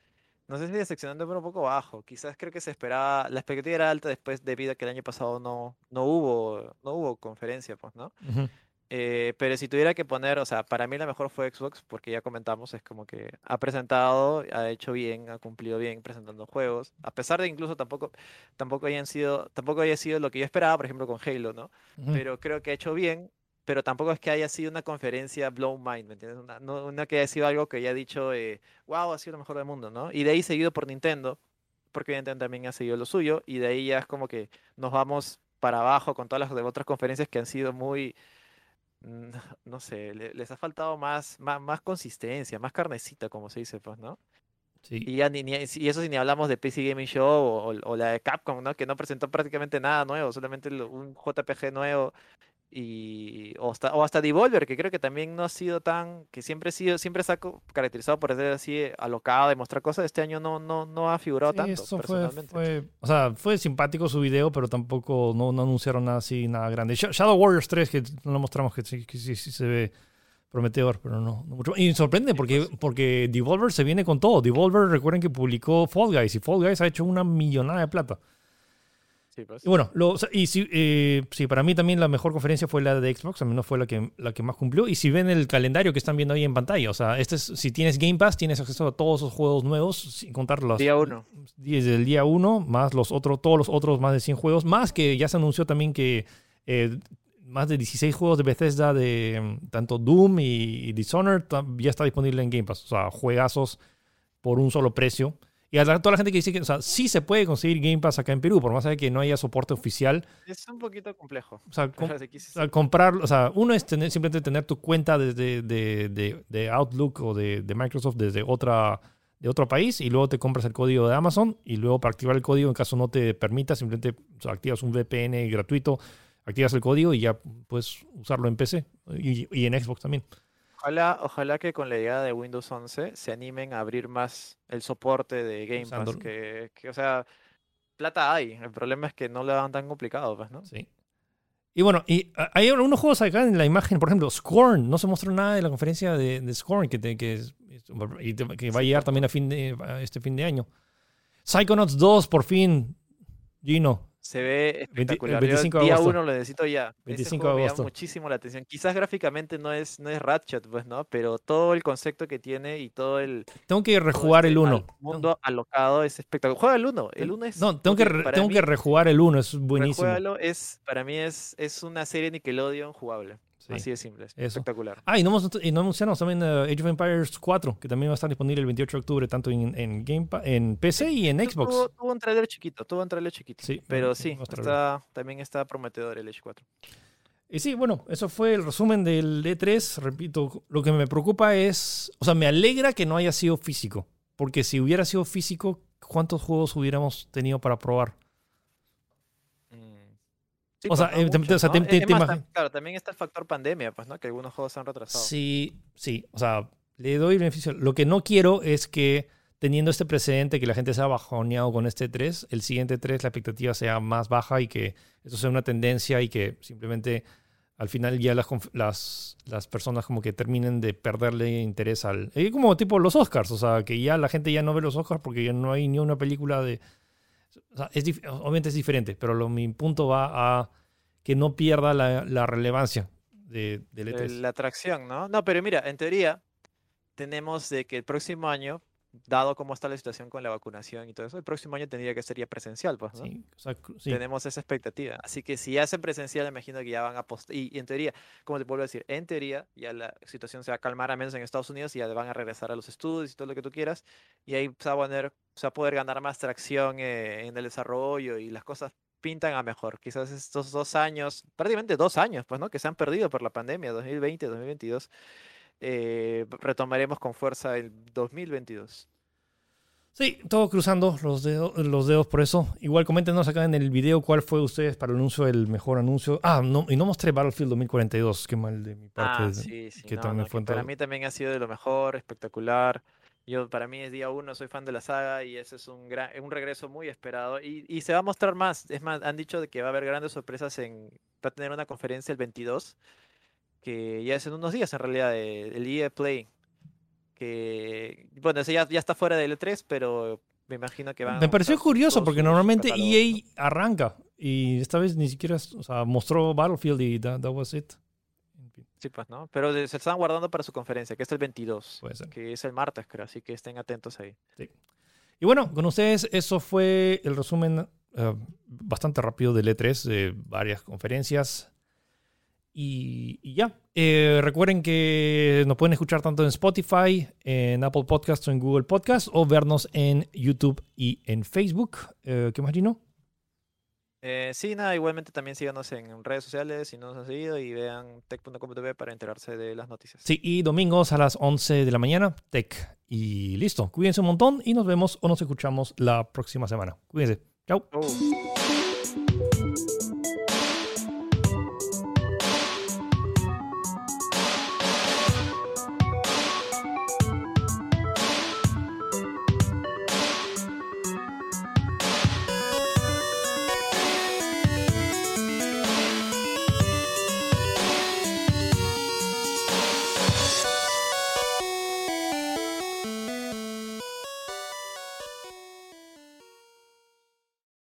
No sé si decepcionante, pero un poco bajo. Quizás creo que se esperaba, la expectativa era alta después debido a que el año pasado no, no hubo, no hubo conferencia, pues, ¿no? Eh, pero si tuviera que poner, o sea, para mí la mejor fue Xbox, porque ya comentamos, es como que ha presentado, ha hecho bien, ha cumplido bien presentando juegos, a pesar de incluso tampoco, tampoco hayan sido, tampoco haya sido lo que yo esperaba, por ejemplo, con Halo, ¿no? Pero creo que ha hecho bien, pero tampoco es que haya sido una conferencia blow mind, ¿me entiendes? Una, no, que haya sido algo que haya dicho, eh, wow, ha sido lo mejor del mundo, ¿no? Y de ahí seguido por Nintendo, porque evidentemente también ha seguido lo suyo, y de ahí ya es como que nos vamos para abajo con todas las otras conferencias que han sido muy *laughs* no sé, les ha faltado más, más, más, consistencia, más carnecita, como se dice, pues, ¿no? Sí. Y, ya ni, y eso si ni hablamos de PC Gaming Show o, o, la de Capcom, ¿no? Que no presentó prácticamente nada nuevo, solamente un JPG nuevo y o hasta, o hasta Devolver, que creo que también no ha sido tan, que siempre ha sido, siempre ha caracterizado por ser así alocado, de mostrar cosas, este año no, no, no ha figurado tanto. Eso fue, o sea, fue simpático su video, pero tampoco no, no anunciaron nada así, nada grande. Shadow Warriors 3, que no lo mostramos, que sí, sí, se ve prometedor, pero no, mucho. Y sorprende porque, pues. porque Devolver se viene con todo. Devolver, recuerden que publicó Fall Guys y Fall Guys ha hecho una millonada de plata. Pues. Y bueno, y si, eh, para mí también la mejor conferencia fue la de Xbox, a mí no fue la que, la que más cumplió. Y si ven el calendario que están viendo ahí en pantalla, o sea, este es, si tienes Game Pass, tienes acceso a todos los juegos nuevos, sin contar los... Día 1. Desde el día 1, más los otros, todos los otros más de 100 juegos, más que ya se anunció también que eh, más de 16 juegos de Bethesda de tanto Doom y, y Dishonored ya está disponible en Game Pass. O sea, juegazos por un solo precio. Y a toda la gente que dice que, o sea, sí se puede conseguir Game Pass acá en Perú, por más de que no haya soporte oficial. Es un poquito complejo. O sea, *laughs* comprar, o sea, uno es tener, simplemente tener tu cuenta desde de, de, Outlook o de, Microsoft desde otra, de otro país y luego te compras el código de Amazon y luego para activar el código, en caso no te permita, simplemente activas un VPN gratuito, activas el código y ya puedes usarlo en PC y, y en Xbox también. Ojalá, ojalá que con la llegada de Windows 11 se animen a abrir más el soporte de Game Pass. Que, o sea, plata hay. El problema es que no lo hagan tan complicado, pues, ¿no? Sí. Y bueno, y hay unos juegos acá en la imagen, por ejemplo, Scorn. No se mostró nada de la conferencia de, Scorn, que, que, que va a llegar también a, fin de, a este fin de año. Psychonauts 2, por fin. Gino, se ve espectacular. El 25 día uno lo necesito ya. 25 de agosto. Me muchísimo la atención. Quizás gráficamente no es, no es Ratchet, pues, ¿no? Pero todo el concepto que tiene y todo el. Tengo que rejugar el 1. Este mundo alocado es espectacular. Juega el 1. El 1 es. No, tengo, que, tengo que rejugar el 1, es buenísimo. es, para mí es, es una serie Nickelodeon jugable. Así de simple, espectacular. Ah, y no, y no anunciamos también uh, Age of Empires 4, que también va a estar disponible el 28 de octubre, tanto en, en, Game en PC y en Xbox. Tuvo, un trailer chiquito, tuvo un trailer chiquito. Sí, pero sí, está, también está prometedor el Age 4. Y sí, bueno, eso fue el resumen del E3. Repito, lo que me preocupa es, o sea, me alegra que no haya sido físico, porque si hubiera sido físico, ¿cuántos juegos hubiéramos tenido para probar? O sea, claro, también está el factor pandemia, pues, ¿no? Que algunos juegos se han retrasado. Sí, sí. O sea, le doy beneficio. Lo que no quiero es que teniendo este precedente, que la gente se ha bajoneado con este 3, el siguiente 3 la expectativa sea más baja y que eso sea una tendencia y que simplemente al final ya las, las, las personas como que terminen de perderle interés al... Es como tipo los Oscars, o sea, que ya la gente ya no ve los Oscars porque ya no hay ni una película de obviamente es diferente, pero lo, mi punto va a que no pierda la, relevancia de, del E3. La atracción, ¿no? No, pero mira, en teoría tenemos de que el próximo año, dado cómo está la situación con la vacunación y todo eso, el próximo año tendría que ser ya presencial, pues, ¿no? Sí, Tenemos esa expectativa. Así que si hacen presencial, imagino que ya van a post y, y, en teoría, como te vuelvo a decir, en teoría ya la situación se va a calmar a menos en Estados Unidos y ya van a regresar a los estudios y todo lo que tú quieras y ahí se va a poner o sea, poder ganar más tracción eh, en el desarrollo y las cosas pintan a mejor. Quizás estos dos años, prácticamente dos años, pues, ¿no? Que se han perdido por la pandemia, 2020, 2022, eh, retomaremos con fuerza el 2022. Sí, todo cruzando los dedos, los dedos por eso. Igual coméntenos acá en el video cuál fue ustedes para el anuncio el mejor anuncio. Ah, no, y no mostré Battlefield 2042, qué mal de mi parte. Ah, sí, sí. que no, también no, fue que para mí también ha sido de lo mejor, espectacular. Yo, para mí es día uno, soy fan de la saga y ese es un, gran, un regreso muy esperado. Y, y se va a mostrar más. Es más, han dicho de que va a haber grandes sorpresas en... Va a tener una conferencia el 22, que ya es en unos días en realidad, de- el EA Play. Que, bueno, ese ya, ya está fuera del E3, pero me imagino que van a Me pareció curioso porque normalmente EA arranca y esta vez ni siquiera, o sea, mostró Battlefield y that, that was it. Sí, pues, ¿no? Pero se están guardando para su conferencia, que es el 22, Puede ser. que es el martes, creo, así que estén atentos ahí. Y bueno, con ustedes eso fue el resumen eh, bastante rápido del E3, de varias conferencias. Y, y ya, Eh, recuerden que nos pueden escuchar tanto en Spotify, en Apple Podcasts o en Google Podcasts, o vernos en YouTube y en Facebook. Eh, ¿Qué más, Gino? Eh, sí, nada, igualmente también síganos en redes sociales si no nos han seguido y vean tech.com.tv para enterarse de las noticias. Sí, y domingos a las 11 de la mañana, Tech. Y listo, cuídense un montón y nos vemos o nos escuchamos la próxima semana. Cuídense. Chao. Oh.